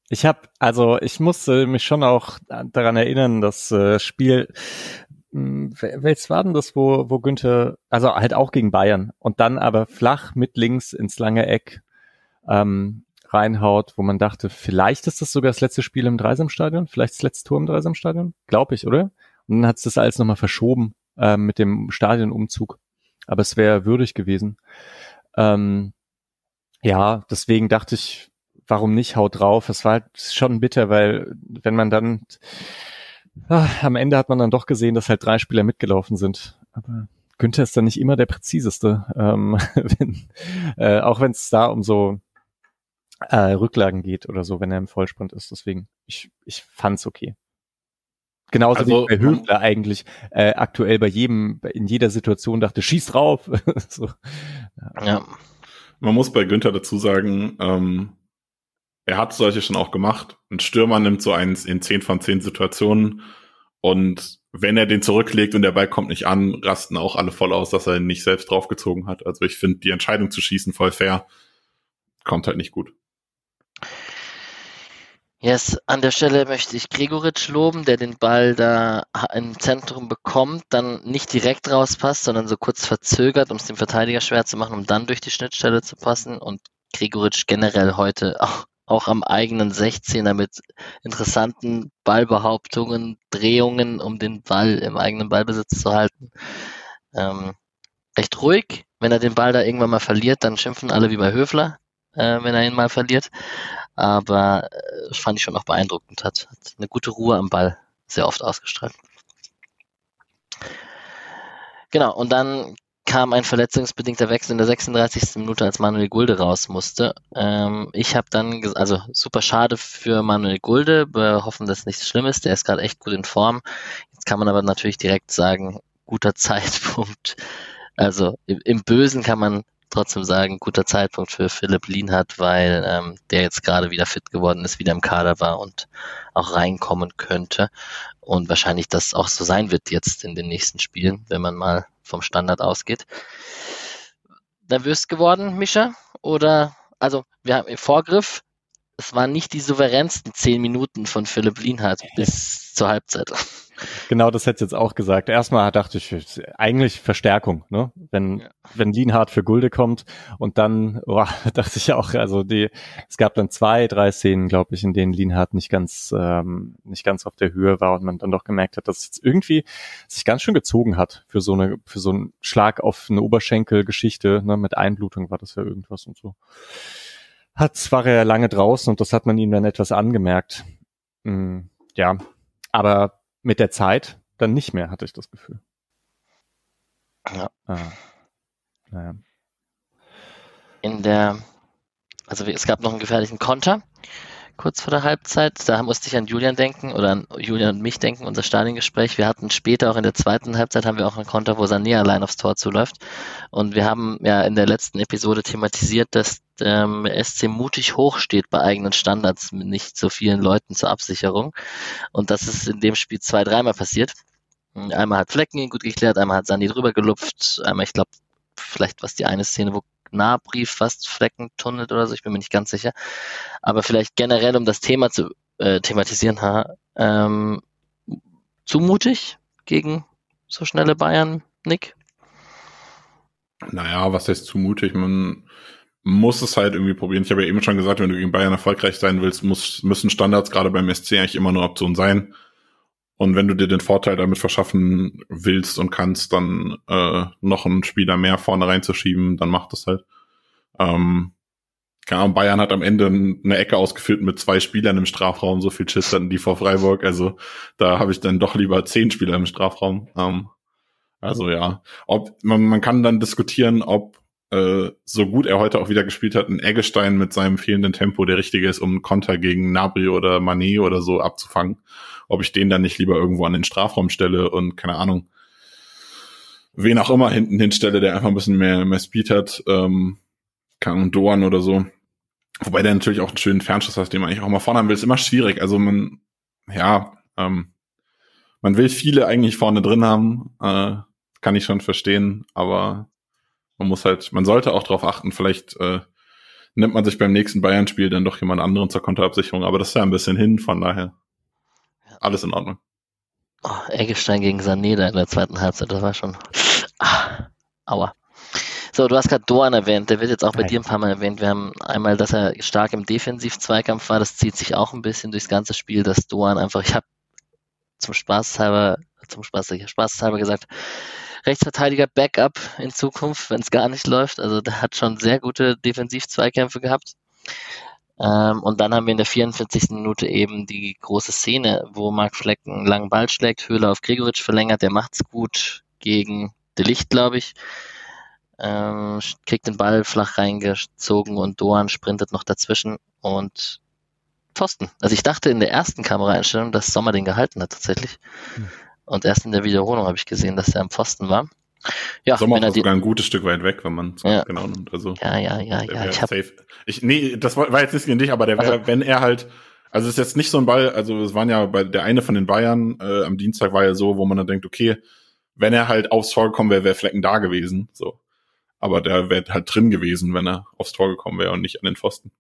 Speaker 2: ich habe, also ich musste mich schon auch daran erinnern, das äh, Spiel, hm, welches war denn das, wo, wo Günther, also halt auch gegen Bayern und dann aber flach mit links ins lange Eck ähm, reinhaut, wo man dachte, vielleicht ist das sogar das letzte Spiel im Dreisamstadion, vielleicht das letzte Tor im Dreisamstadion, glaube ich, oder? Und dann hat es das alles nochmal verschoben äh, mit dem Stadionumzug. Aber es wäre würdig gewesen. Ähm, ja, deswegen dachte ich, warum nicht, haut drauf. Es war halt schon bitter, weil wenn man dann ach, am Ende hat man dann doch gesehen, dass halt drei Spieler mitgelaufen sind. Aber Günther ist dann nicht immer der präziseste, ähm, wenn, äh, auch wenn es da um so äh, Rücklagen geht oder so, wenn er im Vollsprint ist. Deswegen, ich, ich fand's okay. Genauso also, wie bei Höfler eigentlich äh, aktuell bei jedem, in jeder Situation dachte, schieß drauf. so,
Speaker 3: ja. Man muss bei Günther dazu sagen, ähm, er hat solche schon auch gemacht. Ein Stürmer nimmt so eins in zehn von zehn Situationen und wenn er den zurücklegt und der Ball kommt nicht an, rasten auch alle voll aus, dass er ihn nicht selbst draufgezogen hat. Also ich finde die Entscheidung zu schießen voll fair. Kommt halt nicht gut.
Speaker 1: Yes, an der Stelle möchte ich Gregoritsch loben, der den Ball da im Zentrum bekommt, dann nicht direkt rauspasst, sondern so kurz verzögert, um es dem Verteidiger schwer zu machen, um dann durch die Schnittstelle zu passen. Und Gregoritsch generell heute auch auch am eigenen 16er mit interessanten Ballbehauptungen, Drehungen, um den Ball im eigenen Ballbesitz zu halten. Ähm, recht ruhig. Wenn er den Ball da irgendwann mal verliert, dann schimpfen alle wie bei Höfler, äh, wenn er ihn mal verliert. Aber äh, fand ich schon auch beeindruckend. Hat, hat eine gute Ruhe am Ball sehr oft ausgestrahlt. Genau, und dann kam ein verletzungsbedingter Wechsel in der 36. Minute, als Manuel Gulde raus musste. Ähm, ich habe dann, also super schade für Manuel Gulde, wir hoffen, dass nichts schlimm ist, der ist gerade echt gut in Form. Jetzt kann man aber natürlich direkt sagen, guter Zeitpunkt. Also im, im Bösen kann man trotzdem sagen, guter Zeitpunkt für Philipp Lienhardt, weil ähm, der jetzt gerade wieder fit geworden ist, wieder im Kader war und auch reinkommen könnte. Und wahrscheinlich das auch so sein wird jetzt in den nächsten Spielen, wenn man mal vom Standard ausgeht. Nervös geworden, Mischa? Oder, also, wir haben im Vorgriff, es waren nicht die souveränsten zehn Minuten von Philipp Lienhardt bis zur Halbzeit.
Speaker 2: Genau, das hätte ich jetzt auch gesagt. Erstmal dachte ich, eigentlich Verstärkung, ne? Wenn, ja. wenn Lienhardt für Gulde kommt und dann, oh, dachte ich auch, also die, es gab dann zwei, drei Szenen, glaube ich, in denen Lienhardt nicht ganz, ähm, nicht ganz auf der Höhe war und man dann doch gemerkt hat, dass es jetzt irgendwie sich ganz schön gezogen hat für so eine, für so einen Schlag auf eine Oberschenkelgeschichte, ne? Mit Einblutung war das ja irgendwas und so. Hat, war er lange draußen und das hat man ihm dann etwas angemerkt. Mm, ja, aber mit der Zeit dann nicht mehr, hatte ich das Gefühl.
Speaker 1: Ja. Ah. Naja. In der, also es gab noch einen gefährlichen Konter kurz vor der Halbzeit. Da musste ich an Julian denken oder an Julian und mich denken, unser Stadiongespräch. Wir hatten später auch in der zweiten Halbzeit haben wir auch einen Konter, wo Sané allein aufs Tor zuläuft. Und wir haben ja in der letzten Episode thematisiert, dass ähm, SC mutig hoch steht bei eigenen Standards mit nicht so vielen Leuten zur Absicherung. Und das ist in dem Spiel zwei, dreimal passiert. Einmal hat Flecken ihn gut geklärt, einmal hat Sandi drüber gelupft, einmal, ich glaube, vielleicht was die eine Szene, wo Nahbrief fast Flecken tunnelt oder so, ich bin mir nicht ganz sicher. Aber vielleicht generell, um das Thema zu äh, thematisieren, ha, ähm, zu mutig gegen so schnelle Bayern, Nick?
Speaker 3: Naja, was heißt zu mutig? Man muss es halt irgendwie probieren. Ich habe ja eben schon gesagt, wenn du gegen Bayern erfolgreich sein willst, muss, müssen Standards gerade beim SC eigentlich immer nur Option sein. Und wenn du dir den Vorteil damit verschaffen willst und kannst, dann äh, noch einen Spieler mehr vorne reinzuschieben, dann macht das halt. Ähm, keine Ahnung, Bayern hat am Ende eine Ecke ausgefüllt mit zwei Spielern im Strafraum, so viel Schiss hatten die vor Freiburg. Also da habe ich dann doch lieber zehn Spieler im Strafraum. Ähm, also ja, ob man, man kann dann diskutieren, ob äh, so gut er heute auch wieder gespielt hat, ein Eggestein mit seinem fehlenden Tempo der richtige ist, um Konter gegen Nabri oder Manet oder so abzufangen. Ob ich den dann nicht lieber irgendwo an den Strafraum stelle und keine Ahnung, wen auch immer hinten hinstelle, der einfach ein bisschen mehr, mehr Speed hat, ähm, kann Doan oder so. Wobei der natürlich auch einen schönen Fernschuss hat, den man eigentlich auch mal vorne haben will, ist immer schwierig. Also man, ja, ähm, man will viele eigentlich vorne drin haben, äh, kann ich schon verstehen, aber man muss halt, man sollte auch darauf achten, vielleicht äh, nimmt man sich beim nächsten Bayern-Spiel dann doch jemand anderen zur Konterabsicherung, aber das ist ja ein bisschen hin, von daher alles in Ordnung.
Speaker 1: Oh, Eggestein gegen Sané da in der zweiten Halbzeit, das war schon ah, aua. So, du hast gerade Doan erwähnt, der wird jetzt auch bei Nein. dir ein paar Mal erwähnt. Wir haben einmal, dass er stark im Defensiv-Zweikampf war, das zieht sich auch ein bisschen durchs ganze Spiel, dass Doan einfach, ich habe zum Spaß halber, zum Spaß, Spaß halber gesagt, Rechtsverteidiger Backup in Zukunft, wenn es gar nicht läuft. Also der hat schon sehr gute Defensiv-Zweikämpfe gehabt. Ähm, und dann haben wir in der 44. Minute eben die große Szene, wo Marc Flecken einen langen Ball schlägt, Höhler auf Gregoritsch verlängert, der macht's gut gegen De Licht, glaube ich. Ähm, kriegt den Ball flach reingezogen und Doan sprintet noch dazwischen und Pfosten. Also ich dachte in der ersten Kameraeinstellung, dass Sommer den gehalten hat tatsächlich. Hm. Und erst in der Wiederholung habe ich gesehen, dass er am Pfosten war.
Speaker 3: Ja, Sommer war sogar ein gutes Stück weit weg, wenn man es
Speaker 1: ja.
Speaker 3: genau nimmt. Also,
Speaker 1: ja, ja, ja, ja.
Speaker 3: Ich, hab... safe. ich Nee, das war, war jetzt nicht gegen dich, aber der wäre, also, wenn er halt, also es ist jetzt nicht so ein Ball, also es waren ja bei der eine von den Bayern äh, am Dienstag war ja so, wo man dann denkt, okay, wenn er halt aufs Tor gekommen wäre, wäre Flecken da gewesen. So. Aber der wäre halt drin gewesen, wenn er aufs Tor gekommen wäre und nicht an den Pfosten.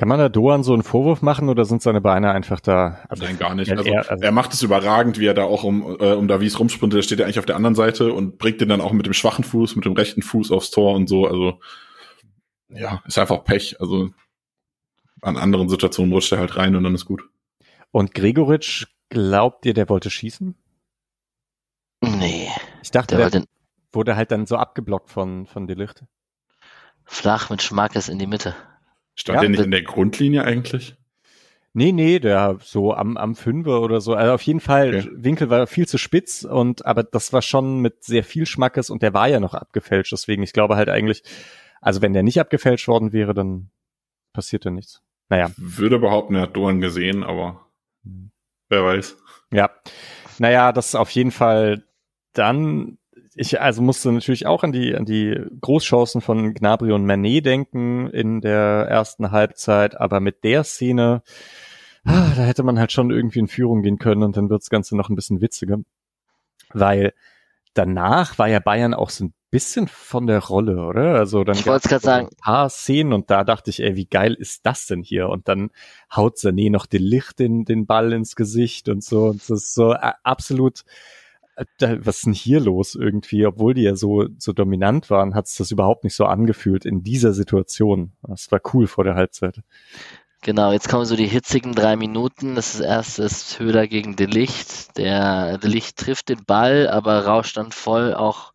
Speaker 2: Kann man da Doan so einen Vorwurf machen oder sind seine Beine einfach da?
Speaker 3: Also Nein, gar nicht. Also, er, also er macht es überragend, wie er da auch um, äh, um Davies rumsprintet. Der steht ja eigentlich auf der anderen Seite und bringt den dann auch mit dem schwachen Fuß, mit dem rechten Fuß aufs Tor und so. Also ja, ist einfach Pech. Also an anderen Situationen rutscht er halt rein und dann ist gut.
Speaker 2: Und Gregoritsch, glaubt ihr, der wollte schießen?
Speaker 1: Nee.
Speaker 2: Ich dachte, der, der wurde halt dann so abgeblockt von, von Delicht.
Speaker 1: Flach mit Schmackes in die Mitte.
Speaker 3: Stand ja, der nicht in der Grundlinie eigentlich?
Speaker 2: Nee, nee, der so am, am Fünfer oder so. Also auf jeden Fall, okay. Winkel war viel zu spitz und aber das war schon mit sehr viel Schmackes und der war ja noch abgefälscht. Deswegen, ich glaube halt eigentlich, also wenn der nicht abgefälscht worden wäre, dann passierte nichts. Naja.
Speaker 3: Würde behaupten, er hat Dorn gesehen, aber hm. wer weiß.
Speaker 2: Ja. Naja, das ist auf jeden Fall dann ich also musste natürlich auch an die an die Großchancen von Gnabry und Manet denken in der ersten Halbzeit, aber mit der Szene, ah, da hätte man halt schon irgendwie in Führung gehen können und dann wird das Ganze noch ein bisschen witziger, weil danach war ja Bayern auch so ein bisschen von der Rolle, oder? Also dann
Speaker 1: ich gerade sagen,
Speaker 2: ein paar Szenen und da dachte ich, ey, wie geil ist das denn hier? Und dann haut Sané noch den Licht den den Ball ins Gesicht und so und das ist so äh, absolut was ist denn hier los irgendwie? Obwohl die ja so, so dominant waren, hat es das überhaupt nicht so angefühlt in dieser Situation. Das war cool vor der Halbzeit.
Speaker 1: Genau, jetzt kommen so die hitzigen drei Minuten. Das ist erst ist Höhler gegen De Licht. Der De Licht trifft den Ball, aber rauscht dann voll auch.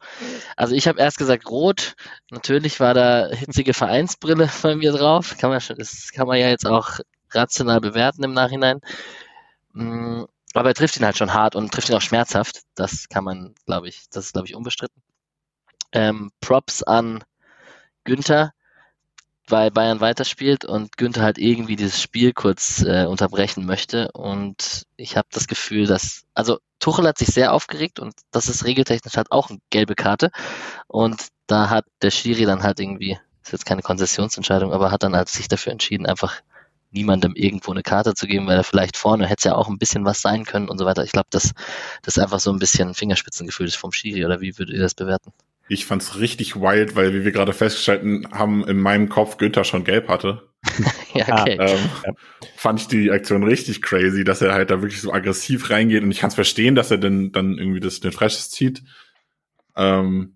Speaker 1: Also ich habe erst gesagt rot. Natürlich war da hitzige Vereinsbrille bei mir drauf. Kann man schon, das kann man ja jetzt auch rational bewerten im Nachhinein. Aber er trifft ihn halt schon hart und trifft ihn auch schmerzhaft. Das kann man, glaube ich, das ist, glaube ich, unbestritten. Ähm, Props an Günther, weil Bayern weiterspielt und Günther halt irgendwie dieses Spiel kurz äh, unterbrechen möchte. Und ich habe das Gefühl, dass, also Tuchel hat sich sehr aufgeregt und das ist regeltechnisch halt auch eine gelbe Karte. Und da hat der Schiri dann halt irgendwie, ist jetzt keine Konzessionsentscheidung, aber hat dann halt sich dafür entschieden, einfach niemandem irgendwo eine Karte zu geben, weil er vielleicht vorne hätte es ja auch ein bisschen was sein können und so weiter. Ich glaube, das, das ist einfach so ein bisschen Fingerspitzengefühl vom Schiri oder wie würdet ihr das bewerten?
Speaker 3: Ich fand's richtig wild, weil wie wir gerade festgestellt haben, in meinem Kopf Günther schon gelb hatte.
Speaker 1: ja, okay.
Speaker 3: Ähm, ja. Fand ich die Aktion richtig crazy, dass er halt da wirklich so aggressiv reingeht und ich kann es verstehen, dass er denn dann irgendwie das, den Freshes zieht. Ähm,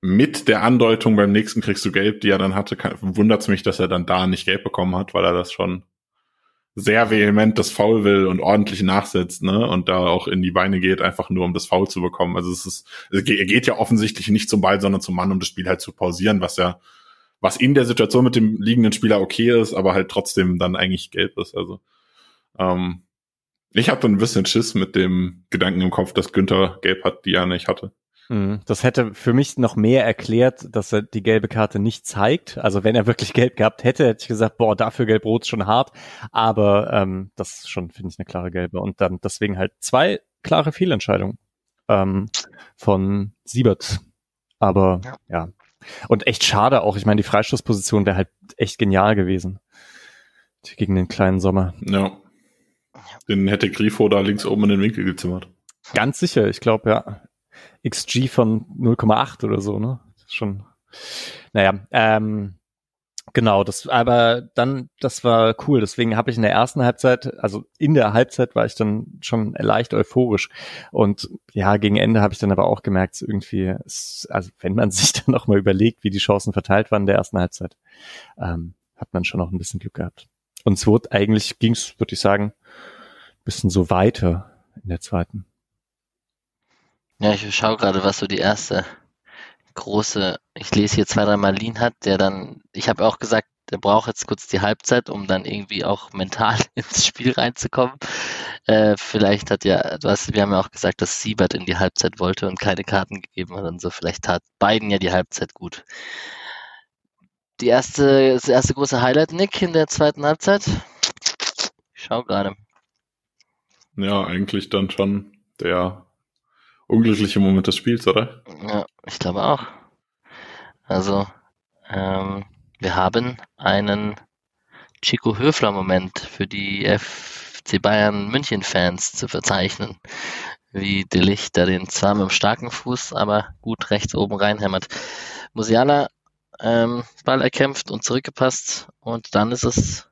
Speaker 3: mit der Andeutung, beim nächsten kriegst du gelb, die er dann hatte, wundert es mich, dass er dann da nicht gelb bekommen hat, weil er das schon sehr vehement das Foul will und ordentlich nachsetzt, ne? Und da auch in die Beine geht, einfach nur um das Foul zu bekommen. Also es ist, es geht ja offensichtlich nicht zum Ball, sondern zum Mann, um das Spiel halt zu pausieren, was ja, was in der Situation mit dem liegenden Spieler okay ist, aber halt trotzdem dann eigentlich gelb ist. Also ähm, ich habe dann ein bisschen Schiss mit dem Gedanken im Kopf, dass Günther gelb hat, die er nicht hatte.
Speaker 2: Mhm. Das hätte für mich noch mehr erklärt, dass er die gelbe Karte nicht zeigt. Also wenn er wirklich gelb gehabt hätte, hätte ich gesagt, boah, dafür gelb-rot ist schon hart. Aber ähm, das ist schon, finde ich, eine klare gelbe. Und dann deswegen halt zwei klare Fehlentscheidungen ähm, von Siebert. Aber ja. ja. Und echt schade auch. Ich meine, die Freistoßposition wäre halt echt genial gewesen. Gegen den kleinen Sommer.
Speaker 3: Ja. Den hätte Grifo da links oben in den Winkel gezimmert.
Speaker 2: Ganz sicher, ich glaube, ja. XG von 0,8 oder so, ne? Schon. Naja, ähm, genau, das, aber dann, das war cool. Deswegen habe ich in der ersten Halbzeit, also in der Halbzeit war ich dann schon leicht euphorisch. Und ja, gegen Ende habe ich dann aber auch gemerkt, irgendwie, es, also wenn man sich dann noch mal überlegt, wie die Chancen verteilt waren in der ersten Halbzeit, ähm, hat man schon noch ein bisschen Glück gehabt. Und es wurde eigentlich, ging es, würde ich sagen, bisschen so weiter in der zweiten.
Speaker 1: Ja, ich schaue gerade, was so die erste große, ich lese hier zwei, dreimal Lean hat, der dann, ich habe auch gesagt, der braucht jetzt kurz die Halbzeit, um dann irgendwie auch mental ins Spiel reinzukommen. Äh, vielleicht hat ja, du hast, wir haben ja auch gesagt, dass Siebert in die Halbzeit wollte und keine Karten gegeben hat und so. Vielleicht tat beiden ja die Halbzeit gut. Die erste, das erste große Highlight, Nick, in der zweiten Halbzeit. Ich schau gerade.
Speaker 3: Ja, eigentlich dann schon der unglückliche Moment des Spiels, oder?
Speaker 1: Ja, ich glaube auch. Also, ähm, wir haben einen Chico Höfler-Moment für die FC Bayern München-Fans zu verzeichnen. Wie Delicht, der den zwar mit einem starken Fuß, aber gut rechts oben reinhämmert. Musiala ähm, Ball erkämpft und zurückgepasst und dann ist es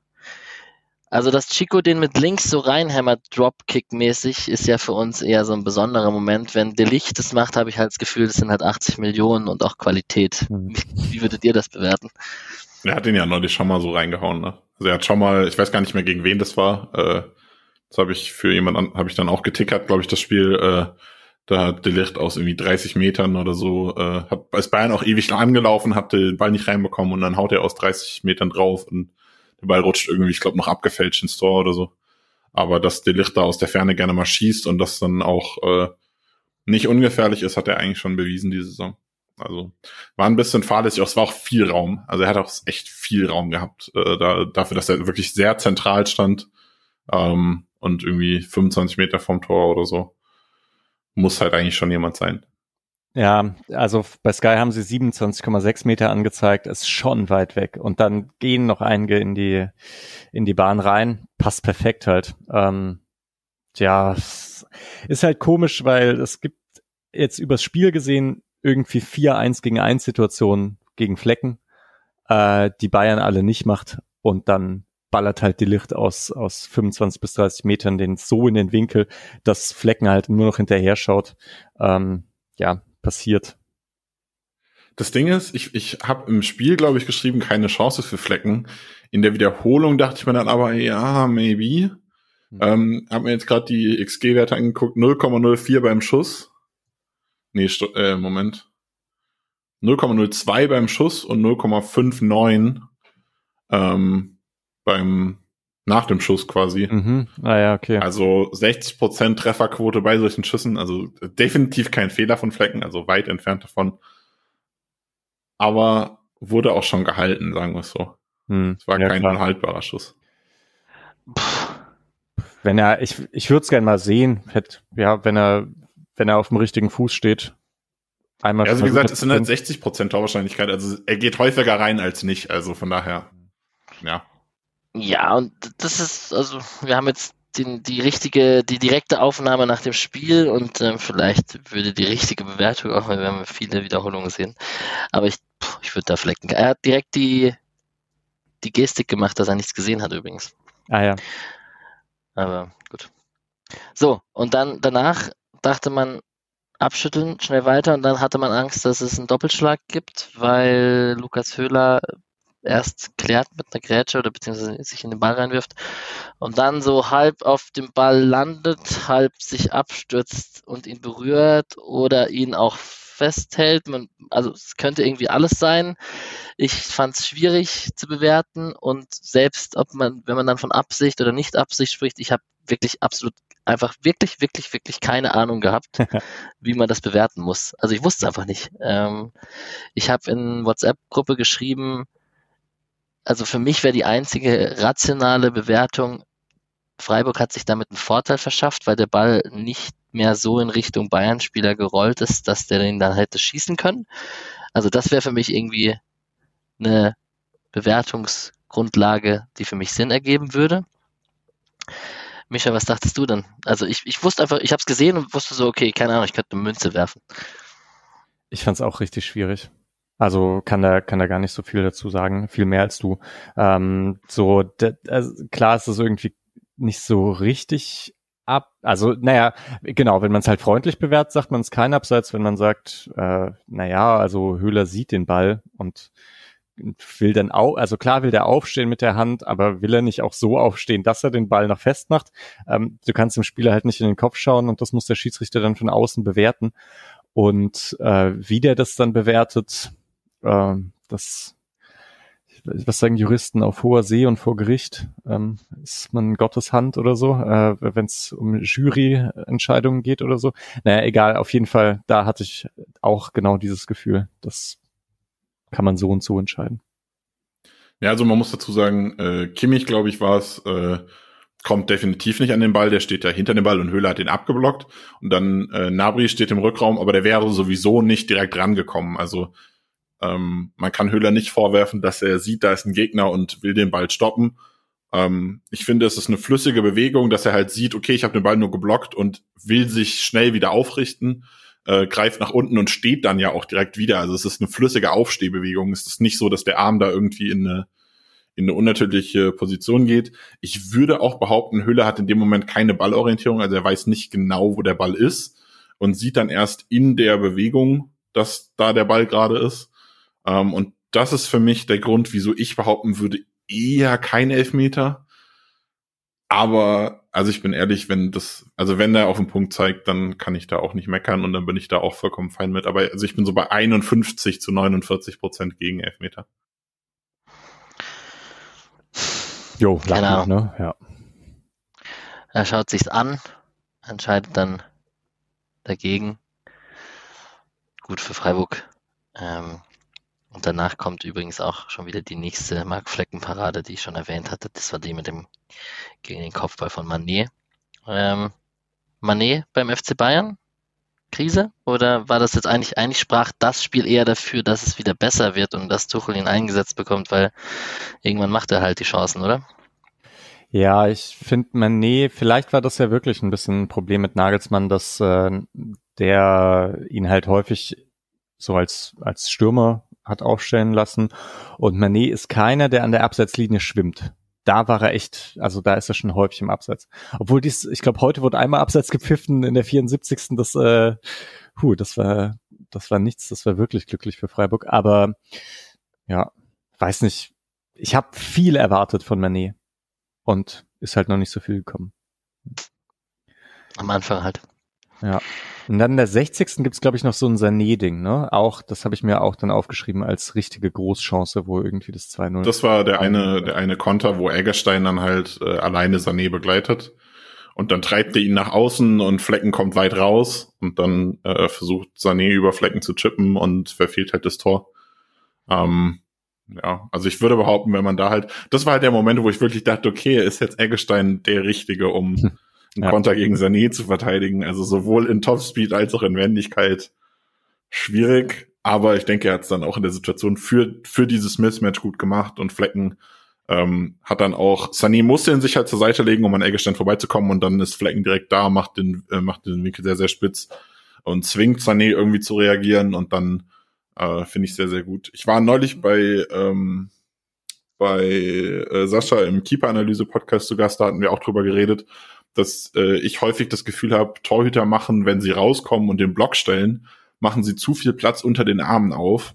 Speaker 1: also, dass Chico den mit links so reinhämmert, Dropkick-mäßig, ist ja für uns eher so ein besonderer Moment. Wenn De Licht das macht, habe ich halt das Gefühl, das sind halt 80 Millionen und auch Qualität. Mhm. Wie, wie würdet ihr das bewerten?
Speaker 3: Er hat den ja neulich schon mal so reingehauen, ne? Also er hat schon mal, ich weiß gar nicht mehr gegen wen das war, äh, das habe ich für jemanden, habe ich dann auch getickert, glaube ich, das Spiel, äh, da hat Delicht aus irgendwie 30 Metern oder so, äh, hat als Bayern auch ewig angelaufen, hat den Ball nicht reinbekommen und dann haut er aus 30 Metern drauf und der Ball rutscht irgendwie, ich glaube, noch abgefälscht ins Tor oder so. Aber dass Delicht da aus der Ferne gerne mal schießt und das dann auch äh, nicht ungefährlich ist, hat er eigentlich schon bewiesen diese Saison. Also war ein bisschen fahrlässig, auch es war auch viel Raum. Also er hat auch echt viel Raum gehabt, äh, da, dafür, dass er wirklich sehr zentral stand ähm, und irgendwie 25 Meter vom Tor oder so. Muss halt eigentlich schon jemand sein.
Speaker 2: Ja, also bei Sky haben sie 27,6 Meter angezeigt, ist schon weit weg. Und dann gehen noch einige in die, in die Bahn rein. Passt perfekt halt. Ähm, ja, ist halt komisch, weil es gibt jetzt übers Spiel gesehen irgendwie vier 1 gegen 1 Situationen gegen Flecken, äh, die Bayern alle nicht macht. Und dann ballert halt die Licht aus, aus 25 bis 30 Metern den so in den Winkel, dass Flecken halt nur noch hinterher schaut. Ähm, ja, passiert.
Speaker 3: Das Ding ist, ich, ich habe im Spiel, glaube ich, geschrieben, keine Chance für Flecken. In der Wiederholung dachte ich mir dann aber, ja, maybe. Mhm. Ähm, hab mir jetzt gerade die XG-Werte angeguckt, 0,04 beim Schuss. Nee, äh, Moment. 0,02 beim Schuss und 0,59 ähm, beim nach dem Schuss quasi.
Speaker 2: Mhm. Ah ja, okay.
Speaker 3: Also 60% Trefferquote bei solchen Schüssen, also definitiv kein Fehler von Flecken, also weit entfernt davon. Aber wurde auch schon gehalten, sagen wir es so. Hm. Es war ja, kein klar. unhaltbarer Schuss.
Speaker 2: Wenn er, ich, ich würde es gerne mal sehen, hätte, ja, wenn er, wenn er auf dem richtigen Fuß steht.
Speaker 3: Einmal ja, also wie gesagt, es sind halt 60% Torwahrscheinlichkeit, also er geht häufiger rein als nicht, also von daher, ja.
Speaker 1: Ja, und das ist, also wir haben jetzt die, die richtige, die direkte Aufnahme nach dem Spiel und ähm, vielleicht würde die richtige Bewertung auch, weil wir haben viele Wiederholungen gesehen. Aber ich, ich würde da flecken. Er hat direkt die, die Gestik gemacht, dass er nichts gesehen hat übrigens.
Speaker 2: Ah ja.
Speaker 1: Aber gut. So, und dann danach dachte man, abschütteln, schnell weiter und dann hatte man Angst, dass es einen Doppelschlag gibt, weil Lukas Höhler erst klärt mit einer Grätsche oder beziehungsweise sich in den Ball reinwirft und dann so halb auf dem Ball landet, halb sich abstürzt und ihn berührt oder ihn auch festhält. Man, also es könnte irgendwie alles sein. Ich fand es schwierig zu bewerten und selbst ob man, wenn man dann von Absicht oder nicht Absicht spricht, ich habe wirklich absolut einfach wirklich, wirklich, wirklich keine Ahnung gehabt, wie man das bewerten muss. Also ich wusste es einfach nicht. Ähm, ich habe in WhatsApp-Gruppe geschrieben, also für mich wäre die einzige rationale Bewertung, Freiburg hat sich damit einen Vorteil verschafft, weil der Ball nicht mehr so in Richtung Bayern-Spieler gerollt ist, dass der den dann hätte schießen können. Also das wäre für mich irgendwie eine Bewertungsgrundlage, die für mich Sinn ergeben würde. Micha, was dachtest du denn? Also ich, ich wusste einfach, ich habe es gesehen und wusste so, okay, keine Ahnung, ich könnte eine Münze werfen.
Speaker 2: Ich fand es auch richtig schwierig. Also kann da kann da gar nicht so viel dazu sagen, viel mehr als du. Ähm, so also klar ist das irgendwie nicht so richtig ab. Also naja, genau, wenn man es halt freundlich bewertet, sagt man es kein Abseits. Wenn man sagt, äh, naja, also Höhler sieht den Ball und will dann auch, also klar will der aufstehen mit der Hand, aber will er nicht auch so aufstehen, dass er den Ball noch festmacht? Ähm, du kannst dem Spieler halt nicht in den Kopf schauen und das muss der Schiedsrichter dann von außen bewerten. Und äh, wie der das dann bewertet, ähm, das, was sagen Juristen auf hoher See und vor Gericht? Ähm, ist man Gottes Hand oder so, äh, wenn es um Juryentscheidungen geht oder so? Naja, egal, auf jeden Fall, da hatte ich auch genau dieses Gefühl. Das kann man so und so entscheiden.
Speaker 3: Ja, also man muss dazu sagen, äh, Kimmich, glaube ich, war es, äh, kommt definitiv nicht an den Ball, der steht ja hinter dem Ball und Höhler hat den abgeblockt und dann äh, Nabri steht im Rückraum, aber der wäre sowieso nicht direkt rangekommen. Also ähm, man kann Höhler nicht vorwerfen, dass er sieht, da ist ein Gegner und will den Ball stoppen. Ähm, ich finde, es ist eine flüssige Bewegung, dass er halt sieht, okay, ich habe den Ball nur geblockt und will sich schnell wieder aufrichten, äh, greift nach unten und steht dann ja auch direkt wieder. Also es ist eine flüssige Aufstehbewegung. Es ist nicht so, dass der Arm da irgendwie in eine in eine unnatürliche Position geht. Ich würde auch behaupten, Hülle hat in dem Moment keine Ballorientierung, also er weiß nicht genau, wo der Ball ist und sieht dann erst in der Bewegung, dass da der Ball gerade ist. Ähm, und das ist für mich der Grund, wieso ich behaupten würde, eher kein Elfmeter. Aber, also ich bin ehrlich, wenn das, also wenn der auf den Punkt zeigt, dann kann ich da auch nicht meckern und dann bin ich da auch vollkommen fein mit. Aber also ich bin so bei 51 zu 49 Prozent gegen Elfmeter.
Speaker 2: Jo, genau. ne? Ja.
Speaker 1: Er schaut sich's an, entscheidet dann dagegen. Gut für Freiburg. Ähm, und danach kommt übrigens auch schon wieder die nächste Mark Flecken Parade, die ich schon erwähnt hatte. Das war die mit dem gegen den Kopfball von Manet. Ähm, Manet beim FC Bayern? Krise? Oder war das jetzt eigentlich, eigentlich sprach das Spiel eher dafür, dass es wieder besser wird und dass Tuchel ihn eingesetzt bekommt, weil irgendwann macht er halt die Chancen, oder?
Speaker 2: Ja, ich finde Manet, vielleicht war das ja wirklich ein bisschen ein Problem mit Nagelsmann, dass äh, der ihn halt häufig so als, als Stürmer hat aufstellen lassen. Und Manet ist keiner, der an der Abseitslinie schwimmt. Da war er echt, also da ist er schon häufig im Abseits. Obwohl dies, ich glaube, heute wurde einmal Abseits gepfiffen in der 74. Das, äh, hu, das war, das war nichts, das war wirklich glücklich für Freiburg. Aber ja, weiß nicht. Ich habe viel erwartet von Manet und ist halt noch nicht so viel gekommen.
Speaker 1: Am Anfang halt.
Speaker 2: Ja. Und dann in der 60. gibt's glaube ich, noch so ein Sané-Ding, ne? Auch, das habe ich mir auch dann aufgeschrieben als richtige Großchance, wo irgendwie das 2-0.
Speaker 3: Das war der eine, der eine Konter, wo Eggerstein dann halt äh, alleine Sané begleitet. Und dann treibt er ihn nach außen und Flecken kommt weit raus und dann äh, versucht Sané über Flecken zu chippen und verfehlt halt das Tor. Ähm, ja, also ich würde behaupten, wenn man da halt, das war halt der Moment, wo ich wirklich dachte, okay, ist jetzt Eggestein der Richtige, um einen ja. Konter gegen Sané zu verteidigen. Also sowohl in Topspeed als auch in Wendigkeit schwierig. Aber ich denke, er hat es dann auch in der Situation für, für dieses Mismatch gut gemacht und Flecken ähm, hat dann auch, Sané musste ihn sich halt zur Seite legen, um an Eggestein vorbeizukommen und dann ist Flecken direkt da, macht den, äh, macht den Winkel sehr, sehr spitz und zwingt Sané irgendwie zu reagieren und dann äh, finde ich sehr, sehr gut. Ich war neulich bei, ähm, bei äh, Sascha im Keeper-Analyse-Podcast zu Gast, da hatten wir auch drüber geredet dass äh, ich häufig das Gefühl habe, Torhüter machen, wenn sie rauskommen und den Block stellen, machen sie zu viel Platz unter den Armen auf.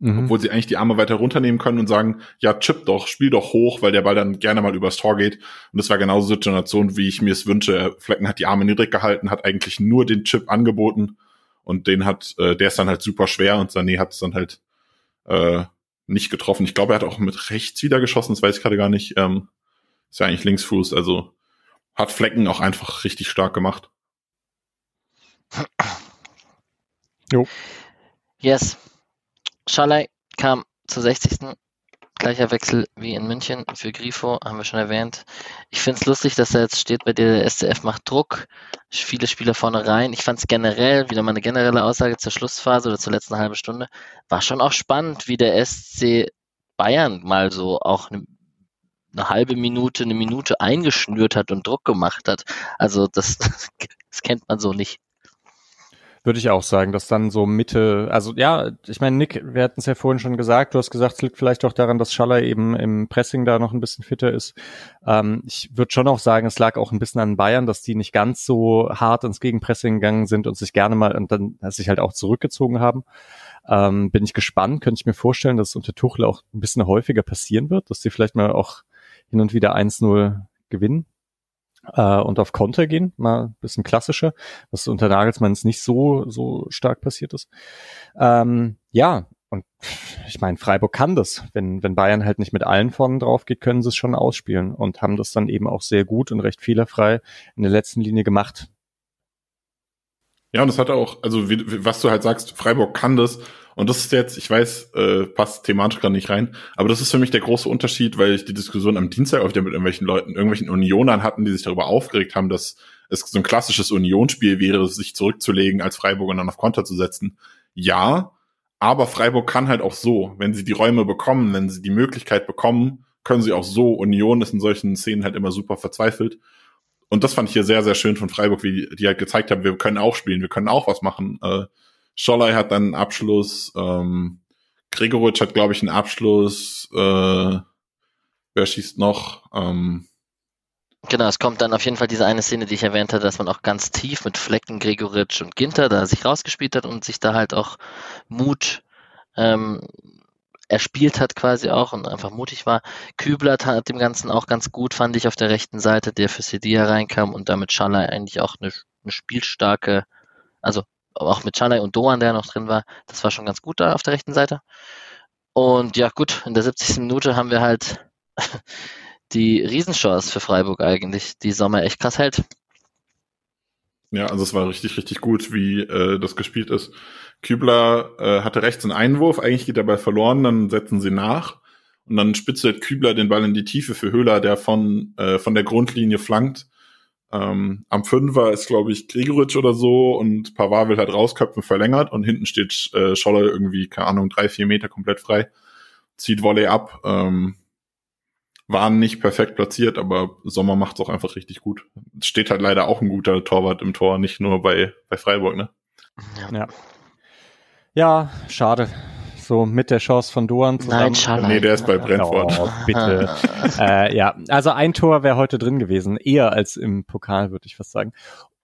Speaker 3: Mhm. Obwohl sie eigentlich die Arme weiter runternehmen können und sagen, ja, chip doch, spiel doch hoch, weil der Ball dann gerne mal übers Tor geht. Und das war genauso eine Situation, wie ich mir es wünsche. Flecken hat die Arme niedrig gehalten, hat eigentlich nur den Chip angeboten und den hat, äh, der ist dann halt super schwer und Sané hat es dann halt äh, nicht getroffen. Ich glaube, er hat auch mit rechts wieder geschossen, das weiß ich gerade gar nicht. Ähm, ist ja eigentlich Linksfuß, also hat Flecken auch einfach richtig stark gemacht.
Speaker 1: Jo. Yes. Schalay kam zur 60. Gleicher Wechsel wie in München für Grifo, haben wir schon erwähnt. Ich finde es lustig, dass er jetzt steht bei dir, der SCF macht Druck, viele Spieler vorne rein. Ich fand es generell, wieder mal eine generelle Aussage zur Schlussphase oder zur letzten halben Stunde, war schon auch spannend, wie der SC Bayern mal so auch eine eine halbe Minute, eine Minute eingeschnürt hat und Druck gemacht hat. Also das, das kennt man so nicht.
Speaker 2: Würde ich auch sagen, dass dann so Mitte, also ja, ich meine, Nick, wir hatten es ja vorhin schon gesagt, du hast gesagt, es liegt vielleicht auch daran, dass Schaller eben im Pressing da noch ein bisschen fitter ist. Ähm, ich würde schon auch sagen, es lag auch ein bisschen an Bayern, dass die nicht ganz so hart ins Gegenpressing gegangen sind und sich gerne mal und dann sich halt auch zurückgezogen haben. Ähm, bin ich gespannt, könnte ich mir vorstellen, dass es unter Tuchel auch ein bisschen häufiger passieren wird, dass die vielleicht mal auch hin und wieder 1-0 gewinnen äh, und auf Konter gehen, mal ein bisschen klassischer, was unter Nagelsmann nicht so, so stark passiert ist. Ähm, ja, und ich meine, Freiburg kann das. Wenn, wenn Bayern halt nicht mit allen vorne drauf geht, können sie es schon ausspielen und haben das dann eben auch sehr gut und recht fehlerfrei in der letzten Linie gemacht.
Speaker 3: Ja, und das hat auch, also wie, was du halt sagst, Freiburg kann das Und das ist jetzt, ich weiß, äh, passt thematisch gar nicht rein, aber das ist für mich der große Unterschied, weil ich die Diskussion am Dienstag auch wieder mit irgendwelchen Leuten, irgendwelchen Unionern hatten, die sich darüber aufgeregt haben, dass es so ein klassisches Unionsspiel wäre, sich zurückzulegen als Freiburg und dann auf Konter zu setzen. Ja, aber Freiburg kann halt auch so, wenn sie die Räume bekommen, wenn sie die Möglichkeit bekommen, können sie auch so. Union ist in solchen Szenen halt immer super verzweifelt. Und das fand ich hier sehr, sehr schön von Freiburg, wie die halt gezeigt haben, wir können auch spielen, wir können auch was machen. Äh, Scholley hat dann einen Abschluss, ähm, Gregoritsch hat, glaube ich, einen Abschluss, äh, wer schießt noch? Ähm,
Speaker 1: Genau, es kommt dann auf jeden Fall diese eine Szene, die ich erwähnt hatte, dass man auch ganz tief mit Flecken, Gregoritsch und Ginter da sich rausgespielt hat und sich da halt auch Mut ähm, erspielt hat quasi auch und einfach mutig war. Kübler hat dem Ganzen auch ganz gut, fand ich, auf der rechten Seite, der für Sedia reinkam und damit Schalai eigentlich auch eine, eine spielstarke, also auch mit Schalai und Doan, der noch drin war, das war schon ganz gut da auf der rechten Seite. Und ja, gut, in der 70. Minute haben wir halt die Riesenchance für Freiburg eigentlich, die Sommer echt krass hält.
Speaker 3: Ja, also es war richtig, richtig gut, wie äh, das gespielt ist. Kübler äh, hatte rechts einen Einwurf, eigentlich geht er bei verloren, dann setzen sie nach und dann spitzelt Kübler den Ball in die Tiefe für Höhler, der von, äh, von der Grundlinie flankt. Ähm, am Fünfer ist, glaube ich, Gregoritsch oder so und Pavard will halt rausköpfen, verlängert und hinten steht äh, Scholler irgendwie, keine Ahnung, drei, vier Meter komplett frei, zieht Volley ab. Ähm, waren nicht perfekt platziert, aber Sommer macht es auch einfach richtig gut. Es steht halt leider auch ein guter Torwart im Tor, nicht nur bei, bei Freiburg, ne?
Speaker 2: Ja. ja. Ja, schade. So mit der Chance von Doan
Speaker 1: zusammen. Nein, schade.
Speaker 3: Nee, der ist bei Brentford.
Speaker 2: Oh, bitte. äh, ja, also ein Tor wäre heute drin gewesen, eher als im Pokal, würde ich fast sagen.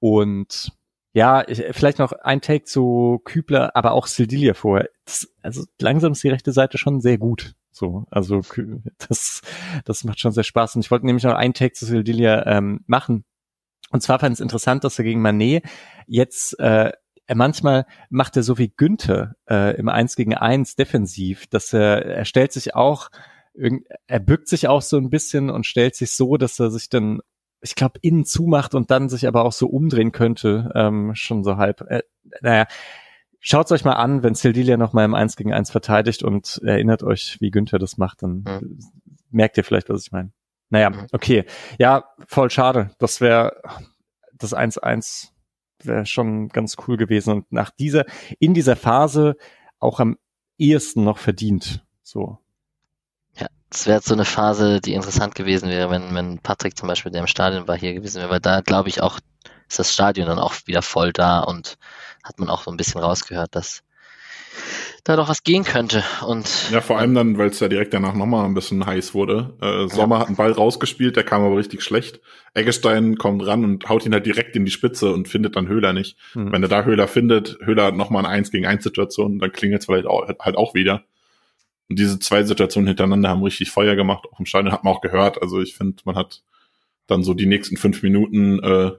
Speaker 2: Und ja, ich, vielleicht noch ein Take zu Kübler, aber auch Sildilia vorher. Das, also langsam ist die rechte Seite schon sehr gut. So, also das, das macht schon sehr Spaß. Und ich wollte nämlich noch einen Take zu Sildilia ähm, machen. Und zwar fand ich es interessant, dass er gegen Manet jetzt äh, er manchmal macht er so wie Günther äh, im Eins gegen Eins defensiv, dass er, er stellt sich auch, er bückt sich auch so ein bisschen und stellt sich so, dass er sich dann, ich glaube, innen zumacht und dann sich aber auch so umdrehen könnte, ähm, schon so halb. Äh, naja, schaut's euch mal an, wenn Sildilia noch mal im Eins gegen Eins verteidigt und erinnert euch, wie Günther das macht, dann mhm. merkt ihr vielleicht, was ich meine. Naja, okay. Ja, voll schade. Das wäre das 1-1 wäre schon ganz cool gewesen und nach dieser, in dieser Phase auch am ehesten noch verdient. So.
Speaker 1: Ja, es wäre so eine Phase, die interessant gewesen wäre, wenn, wenn Patrick zum Beispiel, der im Stadion war, hier gewesen wäre, weil da glaube ich auch, ist das Stadion dann auch wieder voll da und hat man auch so ein bisschen rausgehört, dass da doch was gehen könnte. Und
Speaker 3: ja, vor allem dann, weil es ja direkt danach nochmal ein bisschen heiß wurde. Äh, Sommer ja. hat einen Ball rausgespielt, der kam aber richtig schlecht. Eggestein kommt ran und haut ihn halt direkt in die Spitze und findet dann Höhler nicht. Mhm. Wenn er da Höhler findet, Höhler hat nochmal eine 1 gegen 1 Situation, dann klingelt es vielleicht auch, halt auch wieder. Und diese zwei Situationen hintereinander haben richtig Feuer gemacht. Auch im Stadion hat man auch gehört. Also ich finde, man hat dann so die nächsten fünf Minuten äh,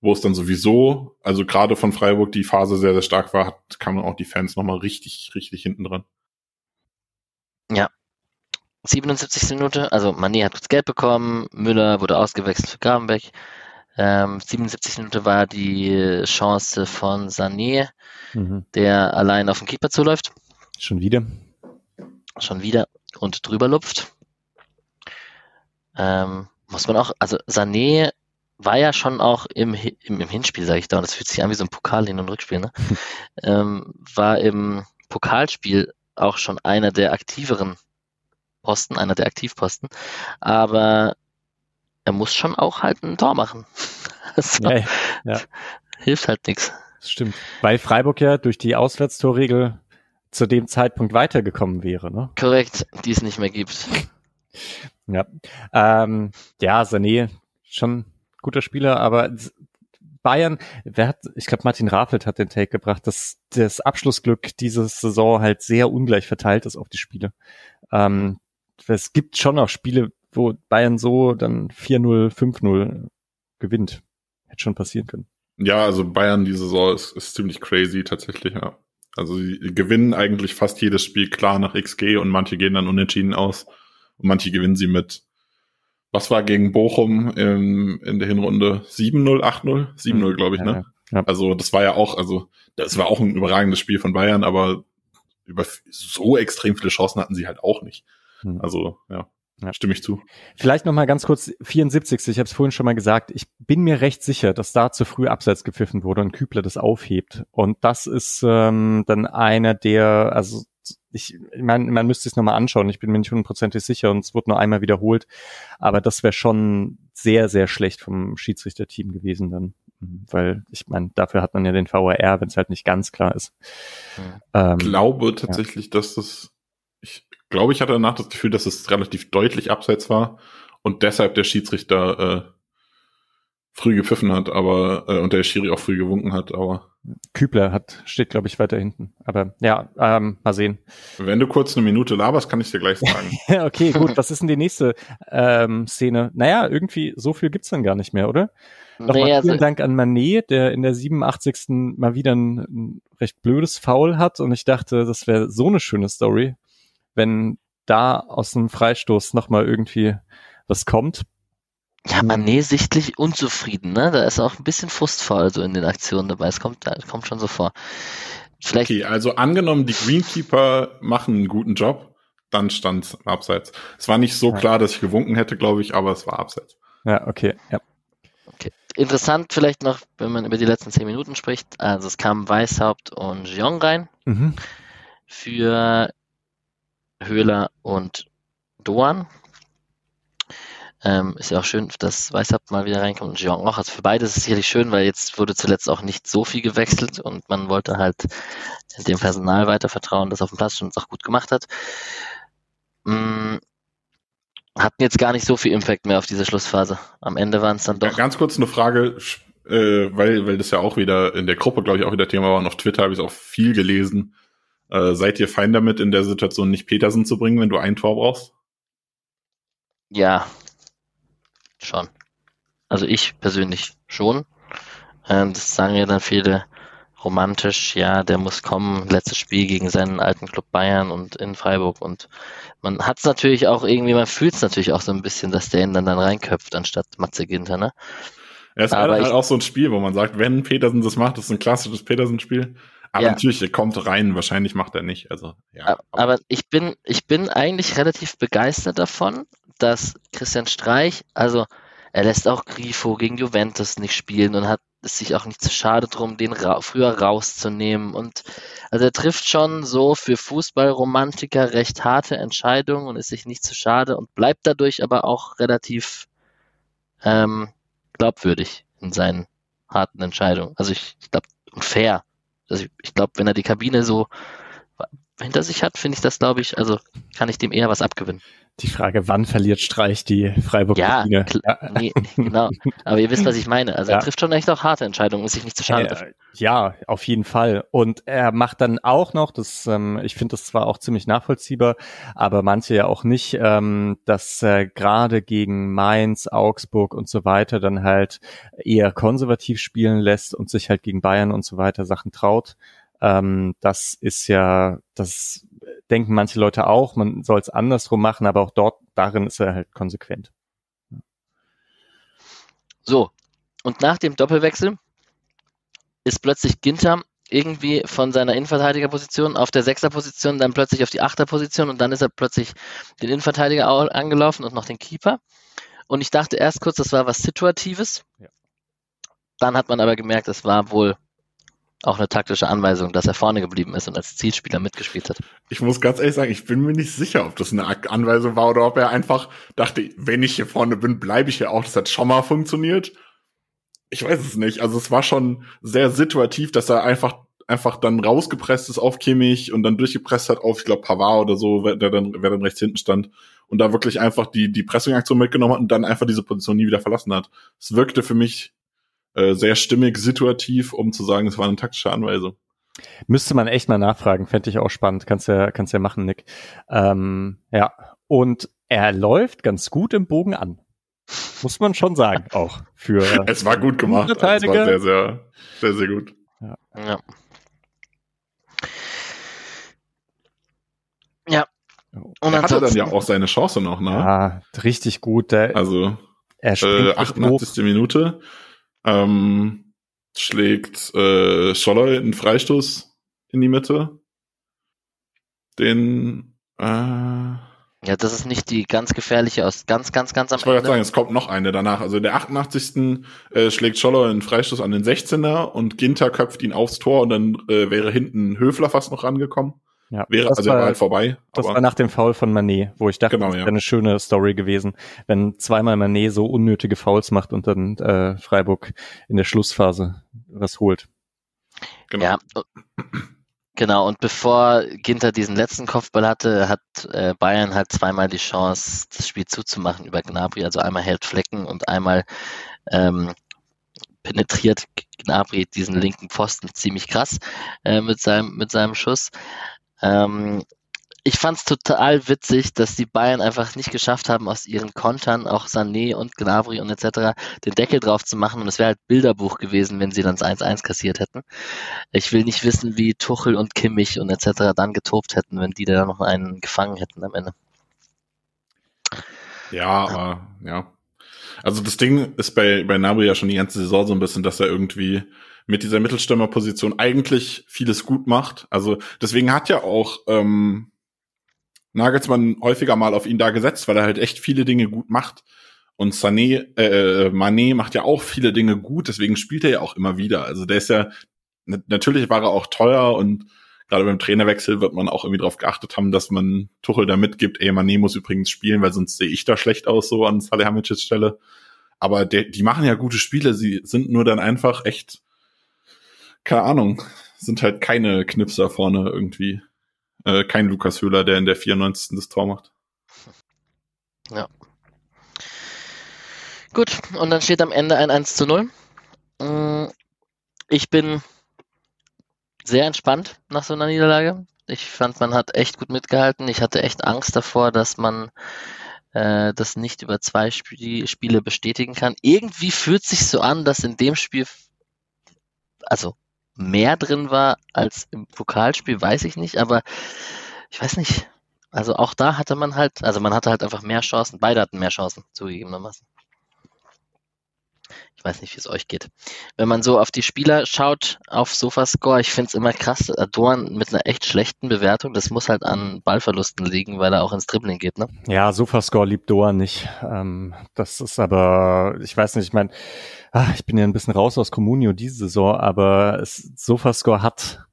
Speaker 3: wo es dann sowieso, also gerade von Freiburg die Phase sehr, sehr stark war, hat, kamen auch die Fans nochmal richtig, richtig hinten dran.
Speaker 1: Ja. 77. Minute, also Mané hat das Geld bekommen, Müller wurde ausgewechselt für Gravenbeck. Ähm, 77. Minute war die Chance von Sané, mhm. der allein auf den Keeper zuläuft.
Speaker 2: Schon wieder.
Speaker 1: Schon wieder und drüber lupft. Ähm, muss man auch, also Sané war ja schon auch im, im, im Hinspiel, sage ich da, und das fühlt sich an wie so ein Pokal hin und Rückspiel, ne? ähm, war im Pokalspiel auch schon einer der aktiveren Posten, einer der Aktivposten, aber er muss schon auch halt ein Tor machen. so, ja, ja. Hilft halt nichts.
Speaker 2: Das stimmt. Weil Freiburg ja durch die Auswärtstorregel zu dem Zeitpunkt weitergekommen wäre, ne?
Speaker 1: Korrekt, die es nicht mehr gibt.
Speaker 2: ja. Ähm, ja, Sané schon guter Spieler, aber Bayern, wer hat, ich glaube Martin Raffelt hat den Take gebracht, dass das Abschlussglück dieses Saison halt sehr ungleich verteilt ist auf die Spiele. Ähm, es gibt schon auch Spiele, wo Bayern so dann 4-0, 5-0 gewinnt. Hätte schon passieren können.
Speaker 3: Ja, also Bayern die Saison ist, ist ziemlich crazy tatsächlich, ja. Also sie gewinnen eigentlich fast jedes Spiel klar nach XG und manche gehen dann unentschieden aus und manche gewinnen sie mit was war gegen Bochum in, in der Hinrunde? 7-0, 8-0? 7-0, glaube ich, ne? Ja. Also das war ja auch, also das war auch ein überragendes Spiel von Bayern, aber über so extrem viele Chancen hatten sie halt auch nicht. Hm. Also, ja. Ja. Stimme ich zu.
Speaker 2: Vielleicht noch mal ganz kurz 74. Ich habe es vorhin schon mal gesagt. Ich bin mir recht sicher, dass da zu früh abseits gepfiffen wurde und Kübler das aufhebt. Und das ist ähm, dann einer der, also ich, ich meine, man müsste es nochmal anschauen. Ich bin mir nicht hundertprozentig sicher und es wurde nur einmal wiederholt. Aber das wäre schon sehr, sehr schlecht vom Schiedsrichterteam gewesen dann. Weil ich meine, dafür hat man ja den VAR, wenn es halt nicht ganz klar ist.
Speaker 3: Ich ähm, glaube tatsächlich, ja. dass das ich glaube, ich hatte danach das Gefühl, dass es relativ deutlich abseits war und deshalb der Schiedsrichter äh, früh gepfiffen hat, aber äh, und der Schiri auch früh gewunken hat, aber
Speaker 2: Kübler hat steht glaube ich weiter hinten, aber ja, ähm, mal sehen.
Speaker 3: Wenn du kurz eine Minute laberst, kann ich dir gleich sagen.
Speaker 2: okay, gut. Was ist denn die nächste ähm, Szene? Naja, irgendwie so viel gibt's dann gar nicht mehr, oder? Nochmal nee, vielen also Dank an Manet, der in der 87. mal wieder ein, ein recht blödes Foul hat und ich dachte, das wäre so eine schöne Story wenn da aus dem Freistoß nochmal irgendwie was kommt.
Speaker 1: Ja, Mané sichtlich unzufrieden, ne? Da ist auch ein bisschen frustvoll so in den Aktionen dabei. Es kommt, es kommt schon so vor.
Speaker 3: Vielleicht okay, also angenommen, die Greenkeeper machen einen guten Job, dann stand abseits. Es war nicht so ja. klar, dass ich gewunken hätte, glaube ich, aber es war abseits.
Speaker 2: Ja, okay, ja.
Speaker 1: Okay. Interessant vielleicht noch, wenn man über die letzten zehn Minuten spricht. Also es kamen Weißhaupt und Jeong rein. Mhm. Für Höhler und Doan. Ähm, ist ja auch schön, dass Weißhaupt mal wieder reinkommt und Jean auch. Also für beide ist es sicherlich schön, weil jetzt wurde zuletzt auch nicht so viel gewechselt und man wollte halt dem Personal weiter vertrauen, das auf dem Platz schon auch gut gemacht hat. Hm, hatten jetzt gar nicht so viel Impact mehr auf diese Schlussphase. Am Ende waren es dann doch. Ja,
Speaker 3: ganz kurz eine Frage, äh, weil, weil das ja auch wieder in der Gruppe, glaube ich, auch wieder Thema war und auf Twitter habe ich es auch viel gelesen. Äh, seid ihr fein damit, in der Situation nicht Petersen zu bringen, wenn du ein Tor brauchst?
Speaker 1: Ja, schon. Also ich persönlich schon. Ähm, das sagen ja dann viele romantisch, ja, der muss kommen, letztes Spiel gegen seinen alten Club Bayern und in Freiburg und man hat es natürlich auch irgendwie, man fühlt es natürlich auch so ein bisschen, dass der ihn dann, dann reinköpft, anstatt Matze Ginter, ne?
Speaker 3: Ja, es ist halt auch so ein Spiel, wo man sagt, wenn Petersen das macht, das ist ein klassisches Petersen-Spiel. Aber ja. natürlich, er kommt rein, wahrscheinlich macht er nicht. Also,
Speaker 1: ja, aber, aber ich bin, ich bin eigentlich relativ begeistert davon, dass Christian Streich, also er lässt auch Grifo gegen Juventus nicht spielen und hat es sich auch nicht zu schade drum, den ra früher rauszunehmen. Und also er trifft schon so für Fußballromantiker recht harte Entscheidungen und ist sich nicht zu schade und bleibt dadurch aber auch relativ ähm, glaubwürdig in seinen harten Entscheidungen. Also ich, ich glaube, fair. Also ich, ich glaube, wenn er die Kabine so hinter sich hat, finde ich das, glaube ich, also kann ich dem eher was abgewinnen.
Speaker 2: Die Frage, wann verliert Streich die freiburg ja, ja,
Speaker 1: nee, genau. Aber ihr wisst, was ich meine. Also ja. er trifft schon echt auch harte Entscheidungen, ist sich nicht zu schade.
Speaker 2: Äh, ja, auf jeden Fall. Und er macht dann auch noch, das, ähm, ich finde das zwar auch ziemlich nachvollziehbar, aber manche ja auch nicht, ähm, dass äh, gerade gegen Mainz, Augsburg und so weiter dann halt eher konservativ spielen lässt und sich halt gegen Bayern und so weiter Sachen traut. Ähm, das ist ja, das denken manche Leute auch, man soll es andersrum machen, aber auch dort, darin ist er halt konsequent.
Speaker 1: So, und nach dem Doppelwechsel ist plötzlich Ginter irgendwie von seiner Innenverteidigerposition auf der Sechserposition dann plötzlich auf die Achterposition und dann ist er plötzlich den Innenverteidiger angelaufen und noch den Keeper. Und ich dachte erst kurz, das war was Situatives. Ja. Dann hat man aber gemerkt, es war wohl auch eine taktische Anweisung, dass er vorne geblieben ist und als Zielspieler mitgespielt hat.
Speaker 3: Ich muss ganz ehrlich sagen, ich bin mir nicht sicher, ob das eine Anweisung war oder ob er einfach dachte, wenn ich hier vorne bin, bleibe ich hier auch. Das hat schon mal funktioniert. Ich weiß es nicht. Also es war schon sehr situativ, dass er einfach einfach dann rausgepresst ist auf Kimmich und dann durchgepresst hat auf, ich glaube, Pavard oder so, der dann, wer dann rechts hinten stand und da wirklich einfach die, die Pressing-Aktion mitgenommen hat und dann einfach diese Position nie wieder verlassen hat. Es wirkte für mich äh, sehr stimmig, situativ, um zu sagen, es war eine taktische Anweisung.
Speaker 2: Müsste man echt mal nachfragen, fände ich auch spannend. Kannst ja, kannst ja machen, Nick. Ähm, ja, und er läuft ganz gut im Bogen an. Muss man schon sagen, auch für.
Speaker 3: es war gut gemacht. Es war sehr, sehr, sehr, sehr gut.
Speaker 1: Ja. ja. Ja.
Speaker 3: Und er hatte dann ja auch seine Chance noch, ne?
Speaker 2: Ja, richtig gut. Der,
Speaker 3: also, er äh, 88. Hoch. Minute ähm, schlägt äh, Scholler einen Freistoß in die Mitte. den äh,
Speaker 1: ja, das ist nicht die ganz gefährliche aus ganz, ganz, ganz am
Speaker 3: ich wollte sagen, es kommt noch eine danach. Also der 88. Äh, schlägt Scholler einen Freistoß an den 16er und Ginter köpft ihn aufs Tor und dann äh, wäre hinten Höfler fast noch rangekommen.
Speaker 2: Ja,
Speaker 3: wäre, also war, war halt vorbei.
Speaker 2: Das war nach dem Foul von Manet, wo ich dachte, genau, das wäre ja. eine schöne Story gewesen, wenn zweimal Manet so unnötige Fouls macht und dann äh, Freiburg in der Schlussphase was holt.
Speaker 1: Genau. Ja, Genau, und bevor Ginter diesen letzten Kopfball hatte, hat äh, Bayern halt zweimal die Chance, das Spiel zuzumachen über Gnabry. Also einmal hält Flecken und einmal ähm, penetriert Gnabry diesen linken Pfosten ziemlich krass äh, mit, seinem, mit seinem Schuss. Ähm, ich fand es total witzig, dass die Bayern einfach nicht geschafft haben, aus ihren Kontern, auch Sané und Gnabry und etc., den Deckel drauf zu machen. Und es wäre halt Bilderbuch gewesen, wenn sie dann das 1-1 kassiert hätten. Ich will nicht wissen, wie Tuchel und Kimmich und etc. dann getobt hätten, wenn die da noch einen gefangen hätten am Ende.
Speaker 3: Ja, aber ja. Also das Ding ist bei, bei Nabri ja schon die ganze Saison so ein bisschen, dass er irgendwie mit dieser Mittelstürmerposition eigentlich vieles gut macht. Also deswegen hat ja auch ähm, Nagelsmann häufiger mal auf ihn da gesetzt, weil er halt echt viele Dinge gut macht. Und Sané, äh, Mané macht ja auch viele Dinge gut, deswegen spielt er ja auch immer wieder. Also der ist ja, natürlich war er auch teuer und gerade beim Trainerwechsel wird man auch irgendwie darauf geachtet haben, dass man Tuchel da mitgibt, ey, Mané muss übrigens spielen, weil sonst sehe ich da schlecht aus, so an Salihamidzic Stelle. Aber der, die machen ja gute Spiele, sie sind nur dann einfach echt, keine Ahnung, sind halt keine Knipser vorne irgendwie. Äh, kein Lukas Höhler, der in der 94. das Tor macht.
Speaker 1: Ja. Gut, und dann steht am Ende ein 1 zu 0. Mm, ich bin sehr entspannt nach so einer Niederlage. Ich fand, man hat echt gut mitgehalten. Ich hatte echt Angst davor, dass man äh, das nicht über zwei Sp Spiele bestätigen kann. Irgendwie fühlt sich so an, dass in dem Spiel, also mehr drin war als im Pokalspiel, weiß ich nicht, aber ich weiß nicht. Also auch da hatte man halt, also man hatte halt einfach mehr Chancen. Beide hatten mehr Chancen, zugegebenermaßen. Ich weiß nicht, wie es euch geht. Wenn man so auf die Spieler schaut, auf Sofascore, ich finde es immer krass, Dorn mit einer echt schlechten Bewertung, das muss halt an Ballverlusten liegen, weil er auch ins Dribbling geht, ne?
Speaker 2: Ja, Sofascore liebt Dorn nicht. Ähm, das ist aber, ich weiß nicht, ich meine, ah, ich bin ja ein bisschen raus aus Comunio diese Saison, aber es, Sofascore hat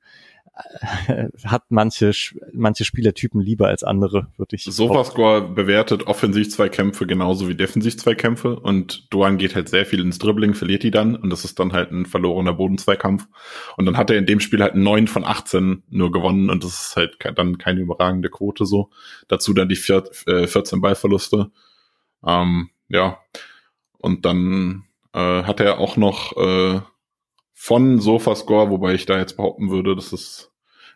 Speaker 2: hat manche, manche Spielertypen lieber als andere, würde ich
Speaker 3: Sofascore bewertet offensiv zwei Kämpfe genauso wie defensiv zwei Kämpfe und Duan geht halt sehr viel ins Dribbling, verliert die dann und das ist dann halt ein verlorener Bodenzweikampf. Und dann hat er in dem Spiel halt neun von 18 nur gewonnen und das ist halt dann keine überragende Quote so. Dazu dann die vier, äh, 14 Ballverluste. Ähm, ja. Und dann äh, hat er auch noch äh, von Sofascore, wobei ich da jetzt behaupten würde, dass es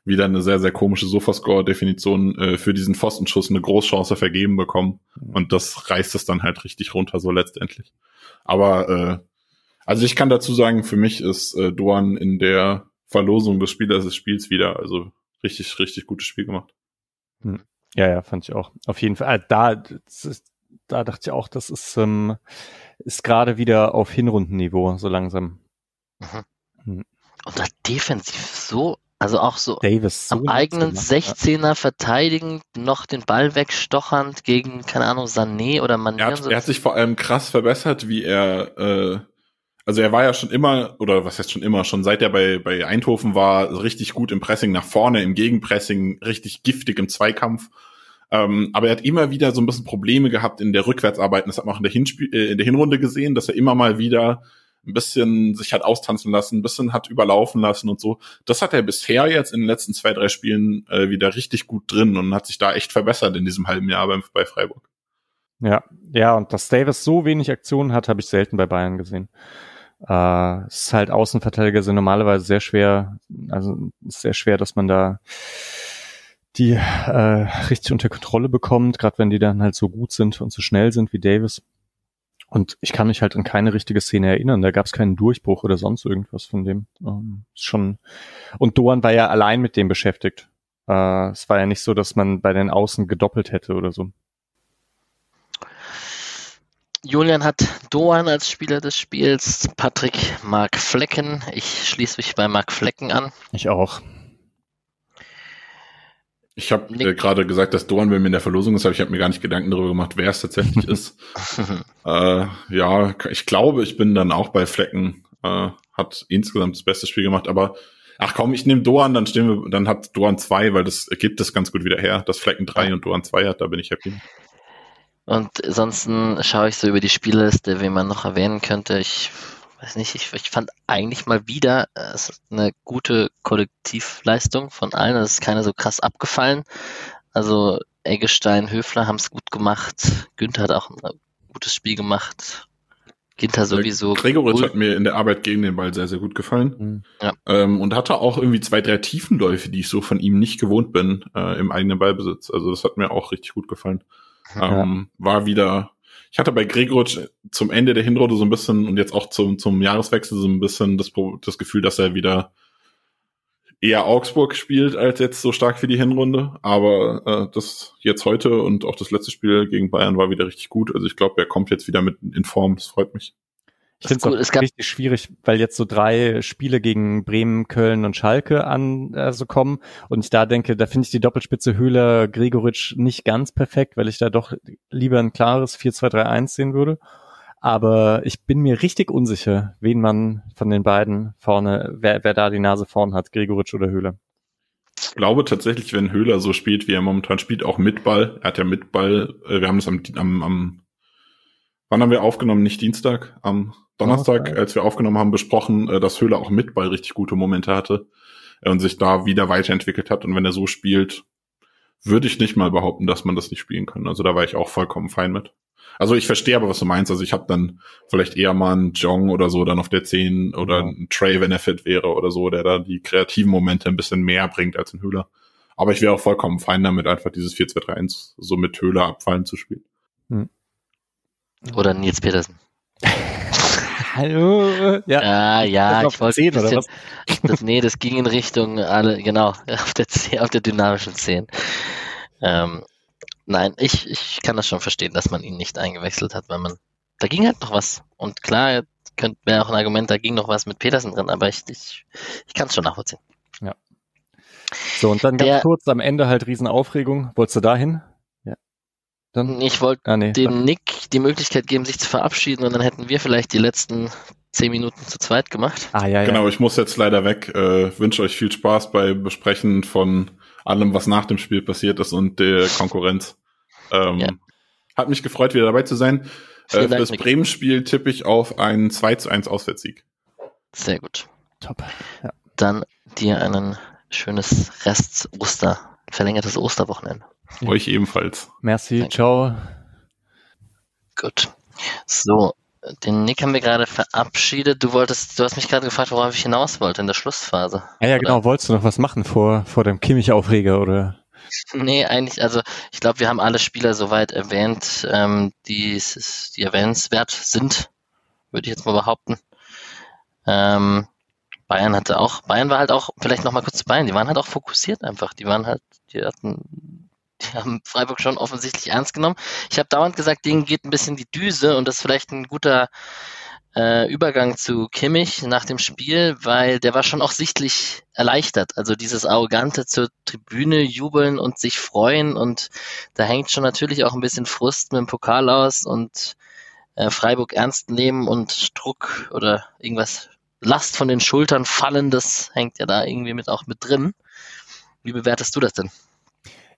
Speaker 3: wieder eine sehr, sehr komische Sofascore-Definition äh, für diesen Pfostenschuss eine Großchance vergeben bekommen. Und das reißt es dann halt richtig runter, so letztendlich. Aber äh, also ich kann dazu sagen, für mich ist äh, Duan in der Verlosung des Spielers des Spiels wieder. Also richtig, richtig gutes Spiel gemacht.
Speaker 2: Hm. Ja, ja, fand ich auch. Auf jeden Fall. Äh, da, da dachte ich auch, das ist, ähm, ist gerade wieder auf Hinrundenniveau, so langsam.
Speaker 1: Mhm. Hm. Und da defensiv so, also auch so
Speaker 2: Davis,
Speaker 1: so am eigenen 16er verteidigend, noch den Ball wegstochernd gegen, keine Ahnung, Sané oder Mané.
Speaker 3: Er hat, so. er hat sich vor allem krass verbessert, wie er, äh, also er war ja schon immer, oder was heißt schon immer, schon seit er bei, bei Eindhoven war, richtig gut im Pressing nach vorne, im Gegenpressing, richtig giftig im Zweikampf. Ähm, aber er hat immer wieder so ein bisschen Probleme gehabt in der Rückwärtsarbeit. Das hat man auch in der, Hinspiel, äh, in der Hinrunde gesehen, dass er immer mal wieder ein bisschen sich hat austanzen lassen, ein bisschen hat überlaufen lassen und so. Das hat er bisher jetzt in den letzten zwei, drei Spielen äh, wieder richtig gut drin und hat sich da echt verbessert in diesem halben Jahr beim, bei Freiburg.
Speaker 2: Ja, ja, und dass Davis so wenig Aktionen hat, habe ich selten bei Bayern gesehen. Äh, ist halt Außenverteidiger sind normalerweise sehr schwer, also ist sehr schwer, dass man da die äh, richtig unter Kontrolle bekommt, gerade wenn die dann halt so gut sind und so schnell sind wie Davis. Und ich kann mich halt an keine richtige Szene erinnern. Da gab es keinen Durchbruch oder sonst irgendwas von dem. Ähm, schon. Und Doan war ja allein mit dem beschäftigt. Äh, es war ja nicht so, dass man bei den Außen gedoppelt hätte oder so.
Speaker 1: Julian hat Doan als Spieler des Spiels, Patrick Mark Flecken. Ich schließe mich bei Mark Flecken an.
Speaker 2: Ich auch.
Speaker 3: Ich habe äh, gerade gesagt, dass Dorn bei mir in der Verlosung ist, aber ich habe mir gar nicht Gedanken darüber gemacht, wer es tatsächlich ist. äh, ja, ich glaube, ich bin dann auch bei Flecken. Äh, hat insgesamt das beste Spiel gemacht, aber ach komm, ich nehme Doan, dann stehen wir, dann hat Doan 2, weil das gibt es ganz gut wieder her, dass Flecken 3 und Doan 2 hat, da bin ich happy.
Speaker 1: Und ansonsten schaue ich so über die Spielliste, wen man noch erwähnen könnte. Ich weiß nicht, ich, ich fand eigentlich mal wieder äh, es ist eine gute Kollektivleistung von allen. Es ist keine so krass abgefallen. Also Eggestein, Höfler haben es gut gemacht. Günther hat auch ein gutes Spiel gemacht. Ginter sowieso.
Speaker 3: Gregoritsch cool. hat mir in der Arbeit gegen den Ball sehr, sehr gut gefallen. Mhm. Ja. Ähm, und hatte auch irgendwie zwei, drei Tiefenläufe, die ich so von ihm nicht gewohnt bin, äh, im eigenen Ballbesitz. Also das hat mir auch richtig gut gefallen. Ja. Ähm, war wieder ich hatte bei Gregoritsch zum Ende der Hinrunde so ein bisschen und jetzt auch zum, zum Jahreswechsel so ein bisschen das, das Gefühl, dass er wieder eher Augsburg spielt als jetzt so stark für die Hinrunde. Aber äh, das jetzt heute und auch das letzte Spiel gegen Bayern war wieder richtig gut. Also ich glaube, er kommt jetzt wieder mit in Form. Das freut mich.
Speaker 2: Ich finde es auch richtig schwierig, weil jetzt so drei Spiele gegen Bremen, Köln und Schalke an äh, so kommen. Und ich da denke, da finde ich die Doppelspitze Höhler Gregoritsch nicht ganz perfekt, weil ich da doch lieber ein klares 4-2-3-1 sehen würde. Aber ich bin mir richtig unsicher, wen man von den beiden vorne, wer, wer da die Nase vorn hat, Gregoritsch oder Höhler.
Speaker 3: Ich glaube tatsächlich, wenn Höhler so spielt, wie er momentan spielt, auch mit Ball, er hat ja mit Ball, äh, wir haben das am, am, am wann haben wir aufgenommen? Nicht Dienstag, am Donnerstag, als wir aufgenommen haben, besprochen, äh, dass Höhler auch mit Ball richtig gute Momente hatte äh, und sich da wieder weiterentwickelt hat. Und wenn er so spielt, würde ich nicht mal behaupten, dass man das nicht spielen kann. Also da war ich auch vollkommen fein mit. Also ich verstehe aber, was du meinst. Also ich habe dann vielleicht eher mal einen Jong oder so dann auf der 10 oder ja. einen Trey, wenn er fit wäre oder so, der da die kreativen Momente ein bisschen mehr bringt als ein Höhler. Aber ich wäre auch vollkommen fein damit, einfach dieses 4-2-3-1 so mit Höhler abfallen zu spielen. Hm.
Speaker 1: Oder Nils Petersen.
Speaker 2: Hallo.
Speaker 1: Ja, ah, ja, ich wollte 10, bisschen, das, nee, das ging in Richtung alle, genau, auf der, auf der dynamischen 10. Ähm, nein, ich, ich kann das schon verstehen, dass man ihn nicht eingewechselt hat, weil man, da ging halt noch was. Und klar, könnte wäre auch ein Argument, da ging noch was mit Petersen drin, aber ich, ich, ich kann es schon nachvollziehen.
Speaker 2: Ja. So, und dann ganz der, kurz am Ende halt Riesenaufregung. Wolltest du dahin?
Speaker 1: Dann? Ich wollte ah, nee. dem Nick die Möglichkeit geben, sich zu verabschieden und dann hätten wir vielleicht die letzten zehn Minuten zu zweit gemacht.
Speaker 3: Ah, ja, ja. Genau, ich muss jetzt leider weg. Äh, wünsche euch viel Spaß bei Besprechen von allem, was nach dem Spiel passiert ist und der Konkurrenz. Ähm, ja. Hat mich gefreut, wieder dabei zu sein. Äh, für das Bremen-Spiel tippe ich auf einen 2 zu 1 Auswärtssieg.
Speaker 1: Sehr gut. Top. Ja. Dann dir ein schönes Rest-Oster, verlängertes Osterwochenende.
Speaker 3: Euch ebenfalls.
Speaker 2: Merci, Danke. ciao.
Speaker 1: Gut. So, den Nick haben wir gerade verabschiedet. Du wolltest, du hast mich gerade gefragt, worauf ich hinaus wollte in der Schlussphase.
Speaker 2: Ja, ja, genau. Wolltest du noch was machen vor, vor dem Kimmich-Aufreger oder?
Speaker 1: Nee, eigentlich, also ich glaube, wir haben alle Spieler soweit erwähnt, ähm, die, die erwähnenswert sind, würde ich jetzt mal behaupten. Ähm, Bayern hatte auch, Bayern war halt auch, vielleicht nochmal kurz zu Bayern, die waren halt auch fokussiert einfach. Die waren halt, die hatten die haben Freiburg schon offensichtlich ernst genommen. Ich habe dauernd gesagt, denen geht ein bisschen die Düse und das ist vielleicht ein guter äh, Übergang zu Kimmich nach dem Spiel, weil der war schon auch sichtlich erleichtert. Also dieses arrogante zur Tribüne jubeln und sich freuen und da hängt schon natürlich auch ein bisschen Frust mit dem Pokal aus und äh, Freiburg ernst nehmen und Druck oder irgendwas Last von den Schultern fallen, das hängt ja da irgendwie mit auch mit drin. Wie bewertest du das denn?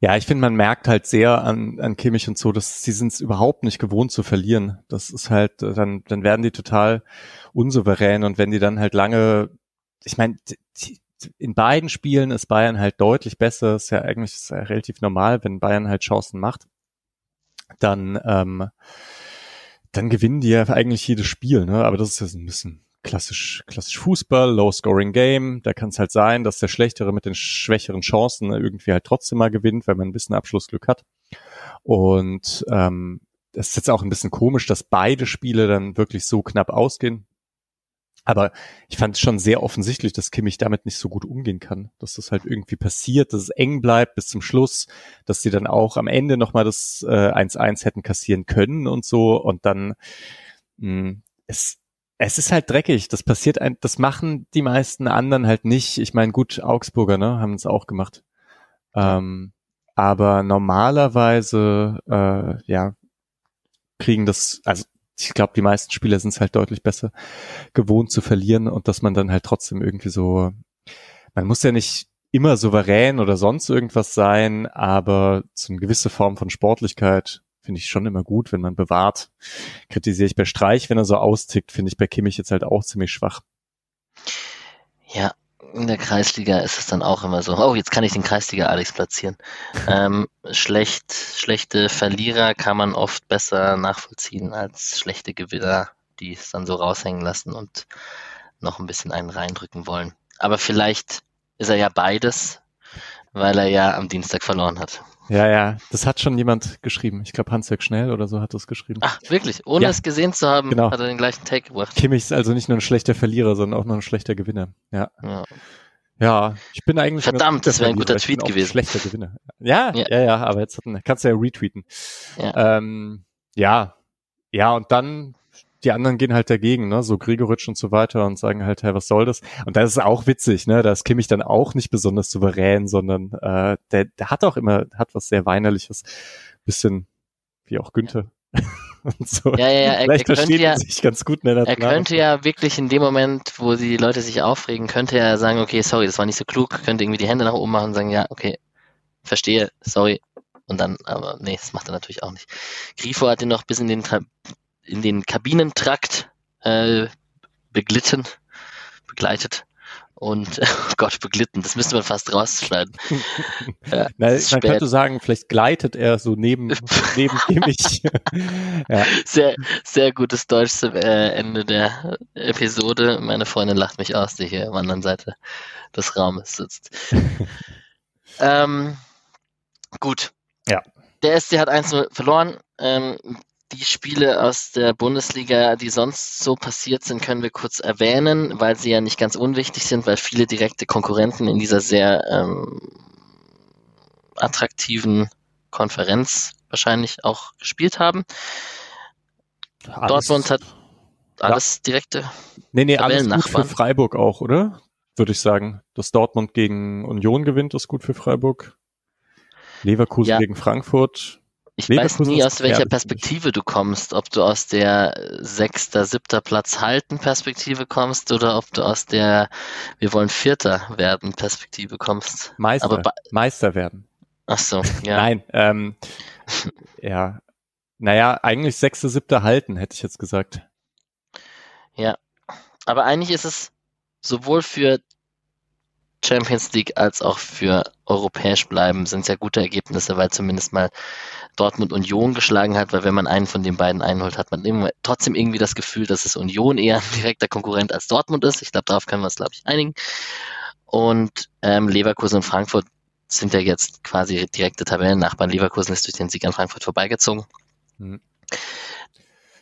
Speaker 2: Ja, ich finde, man merkt halt sehr an, an Kimmich und so, dass sie sind es überhaupt nicht gewohnt zu verlieren. Das ist halt, äh, dann, dann werden die total unsouverän und wenn die dann halt lange, ich meine, in beiden Spielen ist Bayern halt deutlich besser. Ist ja eigentlich ist ja relativ normal, wenn Bayern halt Chancen macht. Dann, ähm, dann gewinnen die ja eigentlich jedes Spiel, ne? Aber das ist ja so ein bisschen klassisch, klassisch Fußball, Low-Scoring Game. Da kann es halt sein, dass der Schlechtere mit den schwächeren Chancen irgendwie halt trotzdem mal gewinnt, wenn man ein bisschen Abschlussglück hat. Und ähm, es ist jetzt auch ein bisschen komisch, dass beide Spiele dann wirklich so knapp ausgehen. Aber ich fand es schon sehr offensichtlich, dass Kimmich damit nicht so gut umgehen kann. Dass das halt irgendwie passiert, dass es eng bleibt bis zum Schluss, dass sie dann auch am Ende nochmal das 1-1 äh, hätten kassieren können und so. Und dann mh, hm, es, es ist halt dreckig. Das passiert ein, das machen die meisten anderen halt nicht. Ich meine, gut, Augsburger, ne, haben es auch gemacht. Ähm, Aber normalerweise, äh, ja, kriegen das, also ich glaube, die meisten Spieler sind es halt deutlich besser gewohnt zu verlieren und dass man dann halt trotzdem irgendwie so, man muss ja nicht immer souverän oder sonst irgendwas sein, aber so eine gewisse Form von Sportlichkeit finde ich schon immer gut, wenn man bewahrt. Kritisiere ich bei Streich, wenn er so austickt, finde ich bei Kimmich jetzt halt auch ziemlich schwach.
Speaker 1: Ja, in der Kreisliga ist es dann auch immer so, oh, jetzt kann ich den Kreisliga Alex platzieren. ähm, schlecht, schlechte Verlierer kann man oft besser nachvollziehen als schlechte Gewinner, die es dann so raushängen lassen und noch ein bisschen einen reindrücken wollen. Aber vielleicht ist er ja beides, weil er ja am Dienstag verloren hat.
Speaker 2: Ja, ja, das hat schon jemand geschrieben. Ich glaube, Hans-Jörg Schnell oder so hat das geschrieben.
Speaker 1: Ach, wirklich? Ohne ja. es gesehen zu haben, genau. hat er den gleichen Take gebracht.
Speaker 2: Kimmich ist also nicht nur ein schlechter Verlierer, sondern auch noch ein schlechter Gewinner. Ja. Ja, ja ich bin eigentlich.
Speaker 1: Verdammt, das wäre ein guter Tweet gewesen.
Speaker 2: Schlechter Gewinner. Ja, ja, ja, ja, aber jetzt kannst du ja retweeten. Ja. Ähm, ja, ja, und dann die anderen gehen halt dagegen, ne, so Grigoritsch und so weiter und sagen halt, hey, was soll das? Und das ist auch witzig, ne, da ist Kimmich dann auch nicht besonders souverän, sondern äh, der, der hat auch immer, hat was sehr Weinerliches, bisschen wie auch Günther.
Speaker 1: und so. Ja, ja, ja, er, Vielleicht er
Speaker 2: verstehen
Speaker 1: ja,
Speaker 2: sich ganz gut. Ne,
Speaker 1: er könnte ja wirklich in dem Moment, wo die Leute sich aufregen, könnte er sagen, okay, sorry, das war nicht so klug, könnte irgendwie die Hände nach oben machen und sagen, ja, okay, verstehe, sorry. Und dann, aber nee, das macht er natürlich auch nicht. Grifo hat ihn noch bis in den in den Kabinentrakt äh, beglitten, begleitet und oh Gott, beglitten, das müsste man fast rausschneiden.
Speaker 2: ja, Na, man könnte sagen, vielleicht gleitet er so neben, neben mich.
Speaker 1: ja. Sehr, sehr gutes Deutsch zum äh, Ende der Episode. Meine Freundin lacht mich aus, die hier am anderen Seite des Raumes sitzt. ähm, gut.
Speaker 2: Ja.
Speaker 1: Der SC hat 1-0 verloren. Ähm, die Spiele aus der Bundesliga, die sonst so passiert sind, können wir kurz erwähnen, weil sie ja nicht ganz unwichtig sind, weil viele direkte Konkurrenten in dieser sehr ähm, attraktiven Konferenz wahrscheinlich auch gespielt haben. Alles, Dortmund hat alles ja. direkte
Speaker 2: Nee, nee, alles gut für Freiburg auch, oder? Würde ich sagen. Dass Dortmund gegen Union gewinnt, ist gut für Freiburg. Leverkusen ja. gegen Frankfurt
Speaker 1: ich weiß nie, aus welcher Perspektive du kommst. Ob du aus der sechster, siebter Platz halten Perspektive kommst oder ob du aus der wir wollen Vierter werden Perspektive kommst.
Speaker 2: Meister, Aber Meister werden.
Speaker 1: Ach so, ja.
Speaker 2: Nein, ähm, ja. Naja, eigentlich sechste, siebte halten, hätte ich jetzt gesagt.
Speaker 1: Ja. Aber eigentlich ist es sowohl für Champions League als auch für europäisch bleiben sind sehr gute Ergebnisse, weil zumindest mal Dortmund Union geschlagen hat, weil wenn man einen von den beiden einholt, hat man immer, trotzdem irgendwie das Gefühl, dass es Union eher ein direkter Konkurrent als Dortmund ist. Ich glaube, darauf können wir uns, glaube ich, einigen. Und ähm, Leverkusen und Frankfurt sind ja jetzt quasi direkte Tabellennachbarn. Leverkusen ist durch den Sieg an Frankfurt vorbeigezogen. Mhm.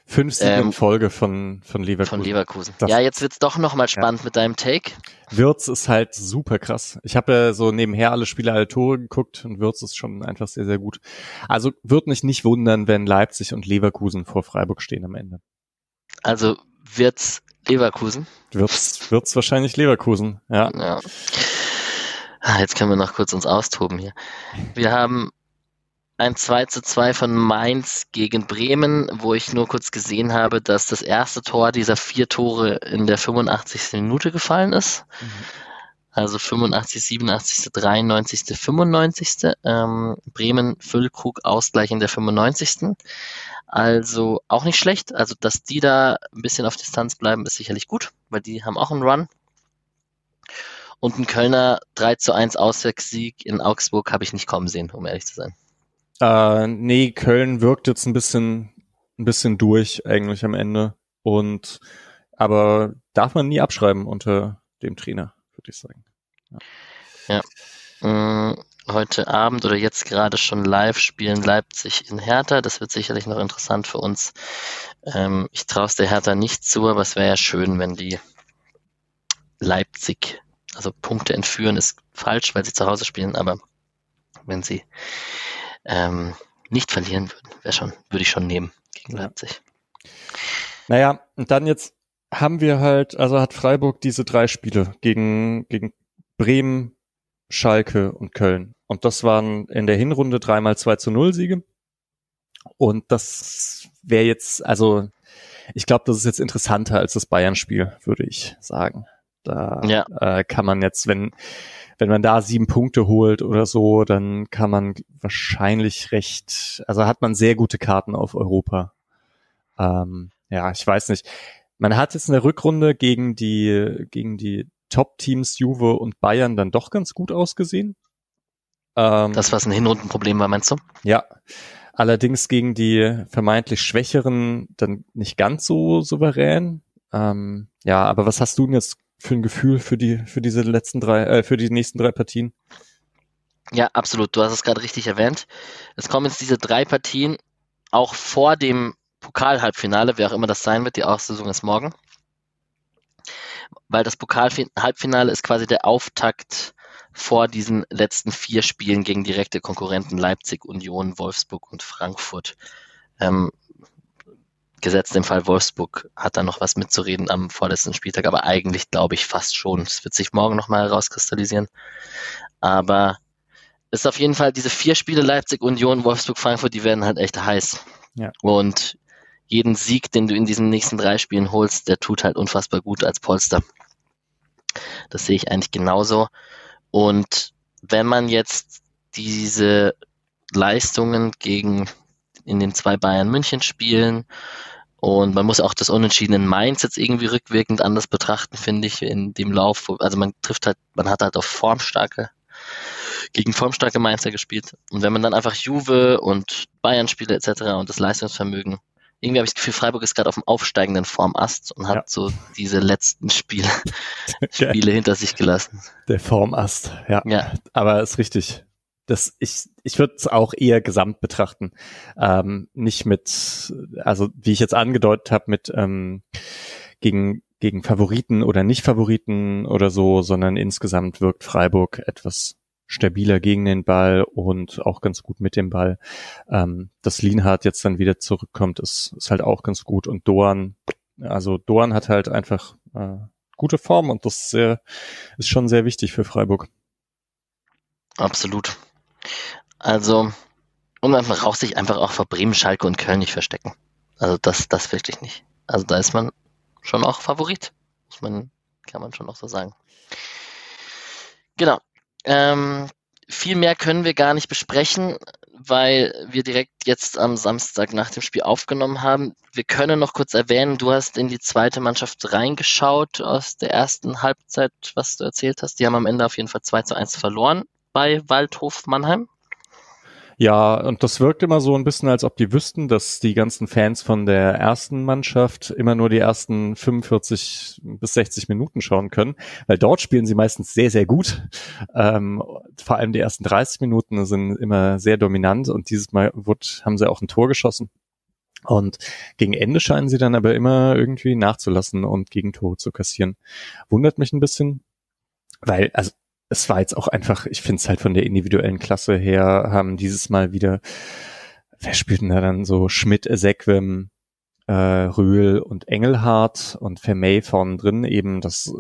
Speaker 2: Fünf Siege ähm, Folge von, von Leverkusen.
Speaker 1: Von Leverkusen. Das, ja, jetzt wird's doch nochmal spannend ja. mit deinem Take.
Speaker 2: Wirtz ist halt super krass. Ich habe ja so nebenher alle Spiele, alle Tore geguckt und Wirtz ist schon einfach sehr, sehr gut. Also wird mich nicht wundern, wenn Leipzig und Leverkusen vor Freiburg stehen am Ende.
Speaker 1: Also wird's Leverkusen?
Speaker 2: Wird's, wird's wahrscheinlich Leverkusen, ja. ja.
Speaker 1: Ah, jetzt können wir noch kurz uns austoben hier. Wir haben ein 2 zu 2 von Mainz gegen Bremen, wo ich nur kurz gesehen habe, dass das erste Tor dieser vier Tore in der 85. Minute gefallen ist. Mhm. Also 85, 87, 93, 95. Ähm, Bremen, Füllkrug, Ausgleich in der 95. Also auch nicht schlecht. Also, dass die da ein bisschen auf Distanz bleiben, ist sicherlich gut, weil die haben auch einen Run. Und ein Kölner 3 zu 1 Auswärtssieg in Augsburg habe ich nicht kommen sehen, um ehrlich zu sein.
Speaker 2: Äh, nee, Köln wirkt jetzt ein bisschen, ein bisschen durch eigentlich am Ende. Und aber darf man nie abschreiben unter dem Trainer, würde ich sagen.
Speaker 1: Ja. ja. Mm, heute Abend oder jetzt gerade schon live spielen Leipzig in Hertha. Das wird sicherlich noch interessant für uns. Ähm, ich traue es der Hertha nicht zu, aber es wäre ja schön, wenn die Leipzig, also Punkte entführen, ist falsch, weil sie zu Hause spielen, aber wenn sie ähm, nicht verlieren würden, wäre schon, würde ich schon nehmen gegen Leipzig.
Speaker 2: Naja, und dann jetzt haben wir halt, also hat Freiburg diese drei Spiele gegen, gegen Bremen, Schalke und Köln. Und das waren in der Hinrunde dreimal 2 zu 0 Siege. Und das wäre jetzt, also ich glaube, das ist jetzt interessanter als das Bayern-Spiel, würde ich sagen. Da ja. äh, kann man jetzt, wenn, wenn man da sieben Punkte holt oder so, dann kann man wahrscheinlich recht, also hat man sehr gute Karten auf Europa. Ähm, ja, ich weiß nicht. Man hat jetzt in der Rückrunde gegen die, gegen die Top-Teams Juve und Bayern dann doch ganz gut ausgesehen.
Speaker 1: Ähm, das, was ein Hinrundenproblem war, meinst du?
Speaker 2: Ja. Allerdings gegen die vermeintlich Schwächeren dann nicht ganz so souverän. Ähm, ja, aber was hast du denn jetzt für ein Gefühl für die, für diese letzten drei, äh, für die nächsten drei Partien?
Speaker 1: Ja, absolut. Du hast es gerade richtig erwähnt. Es kommen jetzt diese drei Partien auch vor dem Pokal-Halbfinale, wer auch immer das sein wird. Die Auslösung ist morgen. Weil das Pokal-Halbfinale ist quasi der Auftakt vor diesen letzten vier Spielen gegen direkte Konkurrenten Leipzig, Union, Wolfsburg und Frankfurt. Ähm, gesetzt im Fall Wolfsburg hat da noch was mitzureden am vorletzten Spieltag, aber eigentlich glaube ich fast schon. Es wird sich morgen nochmal herauskristallisieren. Aber es ist auf jeden Fall diese vier Spiele Leipzig, Union, Wolfsburg, Frankfurt, die werden halt echt heiß. Ja. Und jeden Sieg, den du in diesen nächsten drei Spielen holst, der tut halt unfassbar gut als Polster. Das sehe ich eigentlich genauso. Und wenn man jetzt diese Leistungen gegen in den zwei Bayern München Spielen und man muss auch das unentschiedenen Mainz jetzt irgendwie rückwirkend anders betrachten, finde ich, in dem Lauf. Also man trifft halt, man hat halt auf formstarke, gegen formstarke Mainzer gespielt. Und wenn man dann einfach Juve und Bayern Spiele etc. und das Leistungsvermögen irgendwie habe ich das Gefühl, Freiburg ist gerade auf dem aufsteigenden Formast und hat ja. so diese letzten Spiele, Spiele hinter sich gelassen.
Speaker 2: Der Formast, ja. ja. Aber ist richtig. Das, ich ich würde es auch eher gesamt betrachten. Ähm, nicht mit, also wie ich jetzt angedeutet habe, mit ähm, gegen, gegen Favoriten oder Nicht-Favoriten oder so, sondern insgesamt wirkt Freiburg etwas stabiler gegen den Ball und auch ganz gut mit dem Ball. Ähm, dass Lienhardt jetzt dann wieder zurückkommt, ist, ist halt auch ganz gut. Und Doan, also Doan hat halt einfach äh, gute Form und das ist, sehr, ist schon sehr wichtig für Freiburg.
Speaker 1: Absolut. Also, und man braucht sich einfach auch vor Bremen, Schalke und Köln nicht verstecken. Also das, das wirklich nicht. Also da ist man schon auch Favorit. Muss man, kann man schon auch so sagen. Genau. Ähm, viel mehr können wir gar nicht besprechen, weil wir direkt jetzt am Samstag nach dem Spiel aufgenommen haben. Wir können noch kurz erwähnen, du hast in die zweite Mannschaft reingeschaut aus der ersten Halbzeit, was du erzählt hast. Die haben am Ende auf jeden Fall 2 zu 1 verloren bei Waldhof Mannheim.
Speaker 2: Ja, und das wirkt immer so ein bisschen, als ob die wüssten, dass die ganzen Fans von der ersten Mannschaft immer nur die ersten 45 bis 60 Minuten schauen können, weil dort spielen sie meistens sehr, sehr gut. Ähm, vor allem die ersten 30 Minuten sind immer sehr dominant und dieses Mal wird, haben sie auch ein Tor geschossen. Und gegen Ende scheinen sie dann aber immer irgendwie nachzulassen und Gegentore zu kassieren. Wundert mich ein bisschen, weil, also es war jetzt auch einfach, ich finde es halt von der individuellen Klasse her, haben dieses Mal wieder, wer spielt denn da dann so Schmidt, Sequim, äh, Rühl und Engelhardt und Vermey vorne drin eben, das,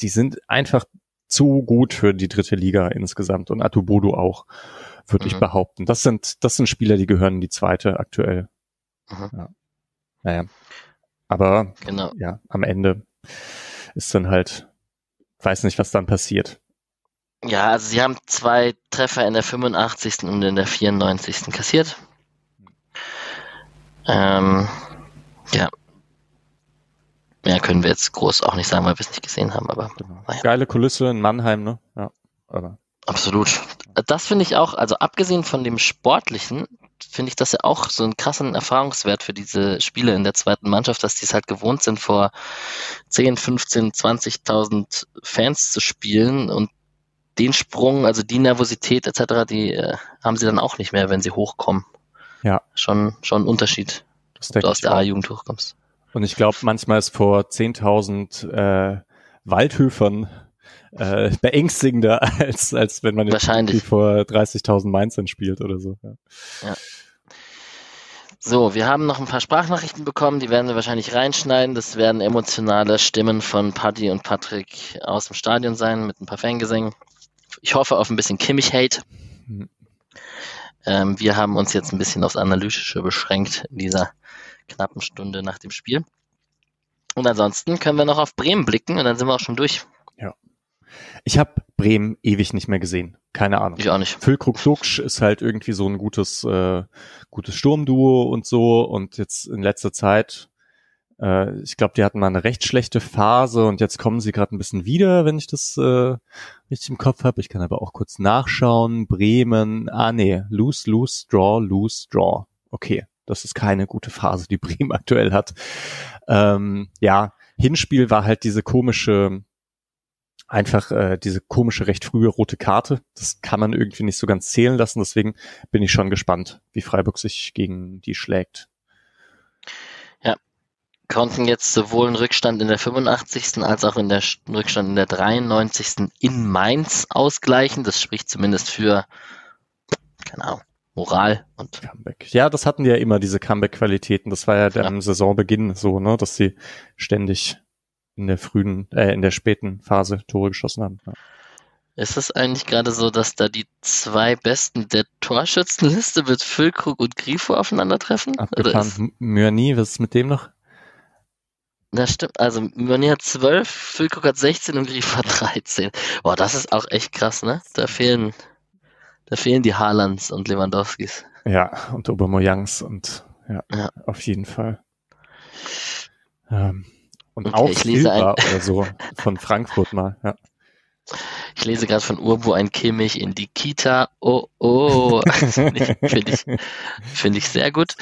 Speaker 2: die sind einfach zu gut für die dritte Liga insgesamt und Atubodu auch, würde mhm. ich behaupten. Das sind, das sind Spieler, die gehören in die zweite aktuell. Mhm. Ja. Naja. Aber genau. ja, am Ende ist dann halt, weiß nicht, was dann passiert.
Speaker 1: Ja, also sie haben zwei Treffer in der 85. und in der 94. kassiert. Ähm, ja. Mehr können wir jetzt groß auch nicht sagen, weil wir es nicht gesehen haben, aber.
Speaker 2: Genau. Naja. Geile Kulisse in Mannheim, ne? Ja.
Speaker 1: Aber. Absolut. Das finde ich auch, also abgesehen von dem Sportlichen, finde ich das ja auch so einen krassen Erfahrungswert für diese Spiele in der zweiten Mannschaft, dass die es halt gewohnt sind, vor 10, 15, 20.000 Fans zu spielen und den Sprung, also die Nervosität etc., die äh, haben sie dann auch nicht mehr, wenn sie hochkommen.
Speaker 2: Ja.
Speaker 1: Schon, schon ein Unterschied, dass du aus der A-Jugend hochkommst.
Speaker 2: Und ich glaube, manchmal ist vor 10.000 äh, Waldhöfern äh, beängstigender, als, als wenn man
Speaker 1: jetzt
Speaker 2: vor 30.000 Mainzern spielt oder so. Ja. ja.
Speaker 1: So, wir haben noch ein paar Sprachnachrichten bekommen, die werden wir wahrscheinlich reinschneiden. Das werden emotionale Stimmen von Paddy und Patrick aus dem Stadion sein mit ein paar Fangesängen. Ich hoffe auf ein bisschen Kimmich-Hate. Mhm. Ähm, wir haben uns jetzt ein bisschen aufs Analytische beschränkt in dieser knappen Stunde nach dem Spiel. Und ansonsten können wir noch auf Bremen blicken und dann sind wir auch schon durch.
Speaker 2: Ja. Ich habe Bremen ewig nicht mehr gesehen. Keine Ahnung.
Speaker 1: Ich auch nicht.
Speaker 2: Füllkrug Duxch ist halt irgendwie so ein gutes, äh, gutes Sturmduo und so. Und jetzt in letzter Zeit, äh, ich glaube, die hatten mal eine recht schlechte Phase und jetzt kommen sie gerade ein bisschen wieder, wenn ich das äh, richtig im Kopf habe. Ich kann aber auch kurz nachschauen. Bremen, ah nee, lose, lose, draw, lose, draw. Okay, das ist keine gute Phase, die Bremen aktuell hat. Ähm, ja, Hinspiel war halt diese komische einfach äh, diese komische, recht frühe rote Karte. Das kann man irgendwie nicht so ganz zählen lassen. Deswegen bin ich schon gespannt, wie Freiburg sich gegen die schlägt.
Speaker 1: Konnten jetzt sowohl einen Rückstand in der 85. als auch in der Rückstand in der 93. in Mainz ausgleichen. Das spricht zumindest für, keine Ahnung, Moral und
Speaker 2: Comeback. Ja, das hatten die ja immer, diese Comeback-Qualitäten. Das war ja, ja. am Saisonbeginn so, ne, dass sie ständig in der frühen, äh, in der späten Phase Tore geschossen haben. Ja.
Speaker 1: Ist es eigentlich gerade so, dass da die zwei Besten der Torschützenliste mit Füllkrug und Grifo aufeinandertreffen?
Speaker 2: Abgefahren. Mürni, was ist mit dem noch?
Speaker 1: Das stimmt. Also Mürni hat 12, Füllkrug hat 16 und Grifo hat 13. Boah, das ist auch echt krass, ne? Da fehlen, da fehlen die Haalands und Lewandowskis.
Speaker 2: Ja, und Obermoyangs und ja, ja, auf jeden Fall. Ähm, und okay, auch Silber oder so von Frankfurt mal, ja.
Speaker 1: Ich lese gerade von Urbo ein Kimmich in die Kita. Oh, oh. Finde ich, find ich, find ich sehr gut.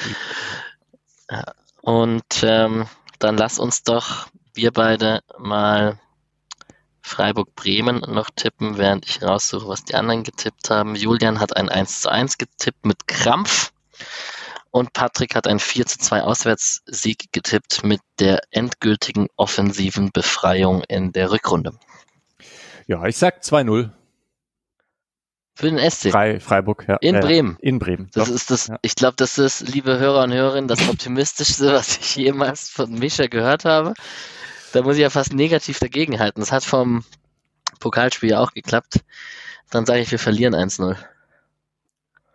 Speaker 1: Und ähm, dann lass uns doch wir beide mal Freiburg-Bremen noch tippen, während ich raussuche, was die anderen getippt haben. Julian hat ein 1 zu 1 getippt mit Krampf. Und Patrick hat einen 4 zu 2 Auswärtssieg getippt mit der endgültigen offensiven Befreiung in der Rückrunde.
Speaker 2: Ja, ich sag 2-0.
Speaker 1: Für den SC.
Speaker 2: Frei, Freiburg, ja.
Speaker 1: In äh, Bremen.
Speaker 2: In Bremen.
Speaker 1: Das doch. ist das, ja. ich glaube, das ist, liebe Hörer und Hörerinnen, das optimistischste, was ich jemals von Mischa gehört habe. Da muss ich ja fast negativ dagegen halten. Das hat vom Pokalspiel auch geklappt. Dann sage ich, wir verlieren 1-0.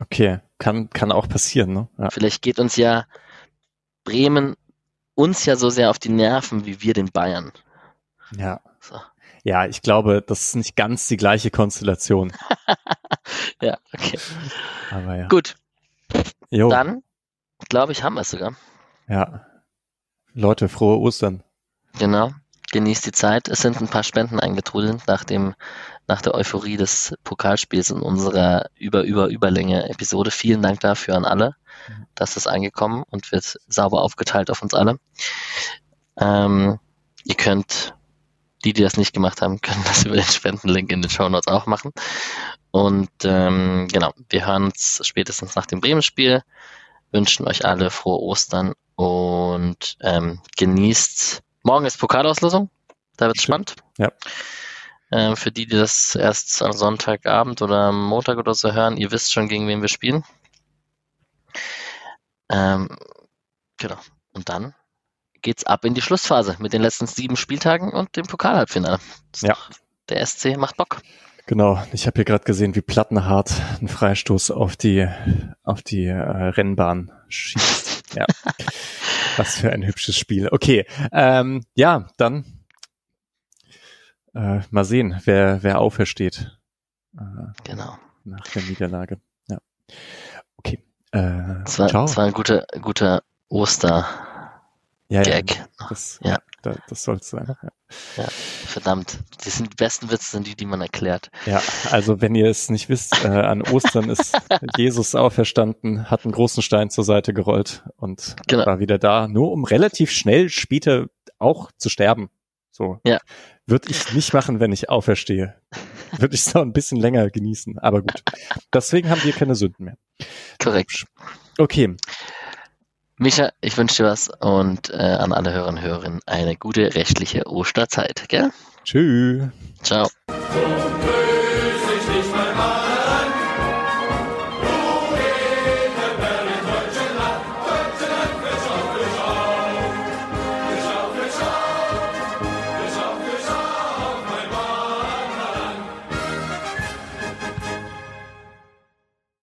Speaker 2: Okay, kann, kann auch passieren, ne?
Speaker 1: Ja. Vielleicht geht uns ja Bremen uns ja so sehr auf die Nerven wie wir den Bayern.
Speaker 2: Ja. So. Ja, ich glaube, das ist nicht ganz die gleiche Konstellation.
Speaker 1: ja, okay.
Speaker 2: Aber ja.
Speaker 1: Gut. Jo. Dann, glaube ich, haben wir es sogar.
Speaker 2: Ja. Leute, frohe Ostern.
Speaker 1: Genau. Genießt die Zeit. Es sind ein paar Spenden eingetrudelt nach dem nach der Euphorie des Pokalspiels in unserer über über Überlänge Episode. Vielen Dank dafür an alle. Das ist angekommen und wird sauber aufgeteilt auf uns alle. Ähm, ihr könnt, die, die das nicht gemacht haben, können das über den Spendenlink in den Show Notes auch machen. Und ähm, genau, wir hören uns spätestens nach dem Bremen-Spiel. Wünschen euch alle frohe Ostern und ähm, genießt. Morgen ist Pokalauslosung. Da wird spannend.
Speaker 2: Ja.
Speaker 1: Ähm, für die, die das erst am Sonntagabend oder am Montag oder so hören, ihr wisst schon, gegen wen wir spielen. Ähm, genau. Und dann geht's ab in die Schlussphase mit den letzten sieben Spieltagen und dem Pokalhalbfinale.
Speaker 2: Ja.
Speaker 1: Der SC macht Bock.
Speaker 2: Genau, ich habe hier gerade gesehen, wie Plattenhart einen Freistoß auf die auf die äh, Rennbahn schießt. Ja, was für ein hübsches Spiel. Okay, ähm, ja, dann äh, mal sehen, wer, wer aufersteht.
Speaker 1: Äh,
Speaker 2: genau. Nach der Niederlage. Ja. Okay. Äh,
Speaker 1: das, war, ciao. das war ein guter, guter Oster.
Speaker 2: Ja, Gag. Ja, das, ja. Da, das soll es sein.
Speaker 1: Ja. verdammt. Die, sind, die besten Witze sind die, die man erklärt.
Speaker 2: Ja, also wenn ihr es nicht wisst, äh, an Ostern ist Jesus auferstanden, hat einen großen Stein zur Seite gerollt und genau. war wieder da, nur um relativ schnell später auch zu sterben. So.
Speaker 1: Ja.
Speaker 2: Würde ich nicht machen, wenn ich auferstehe. Würde ich es noch ein bisschen länger genießen. Aber gut. Deswegen haben wir keine Sünden mehr.
Speaker 1: Korrekt.
Speaker 2: Okay.
Speaker 1: Micha, ich wünsche dir was und äh, an alle Hörer und Hörerinnen eine gute rechtliche Osterzeit, gell?
Speaker 2: Tschüss.
Speaker 1: Ciao.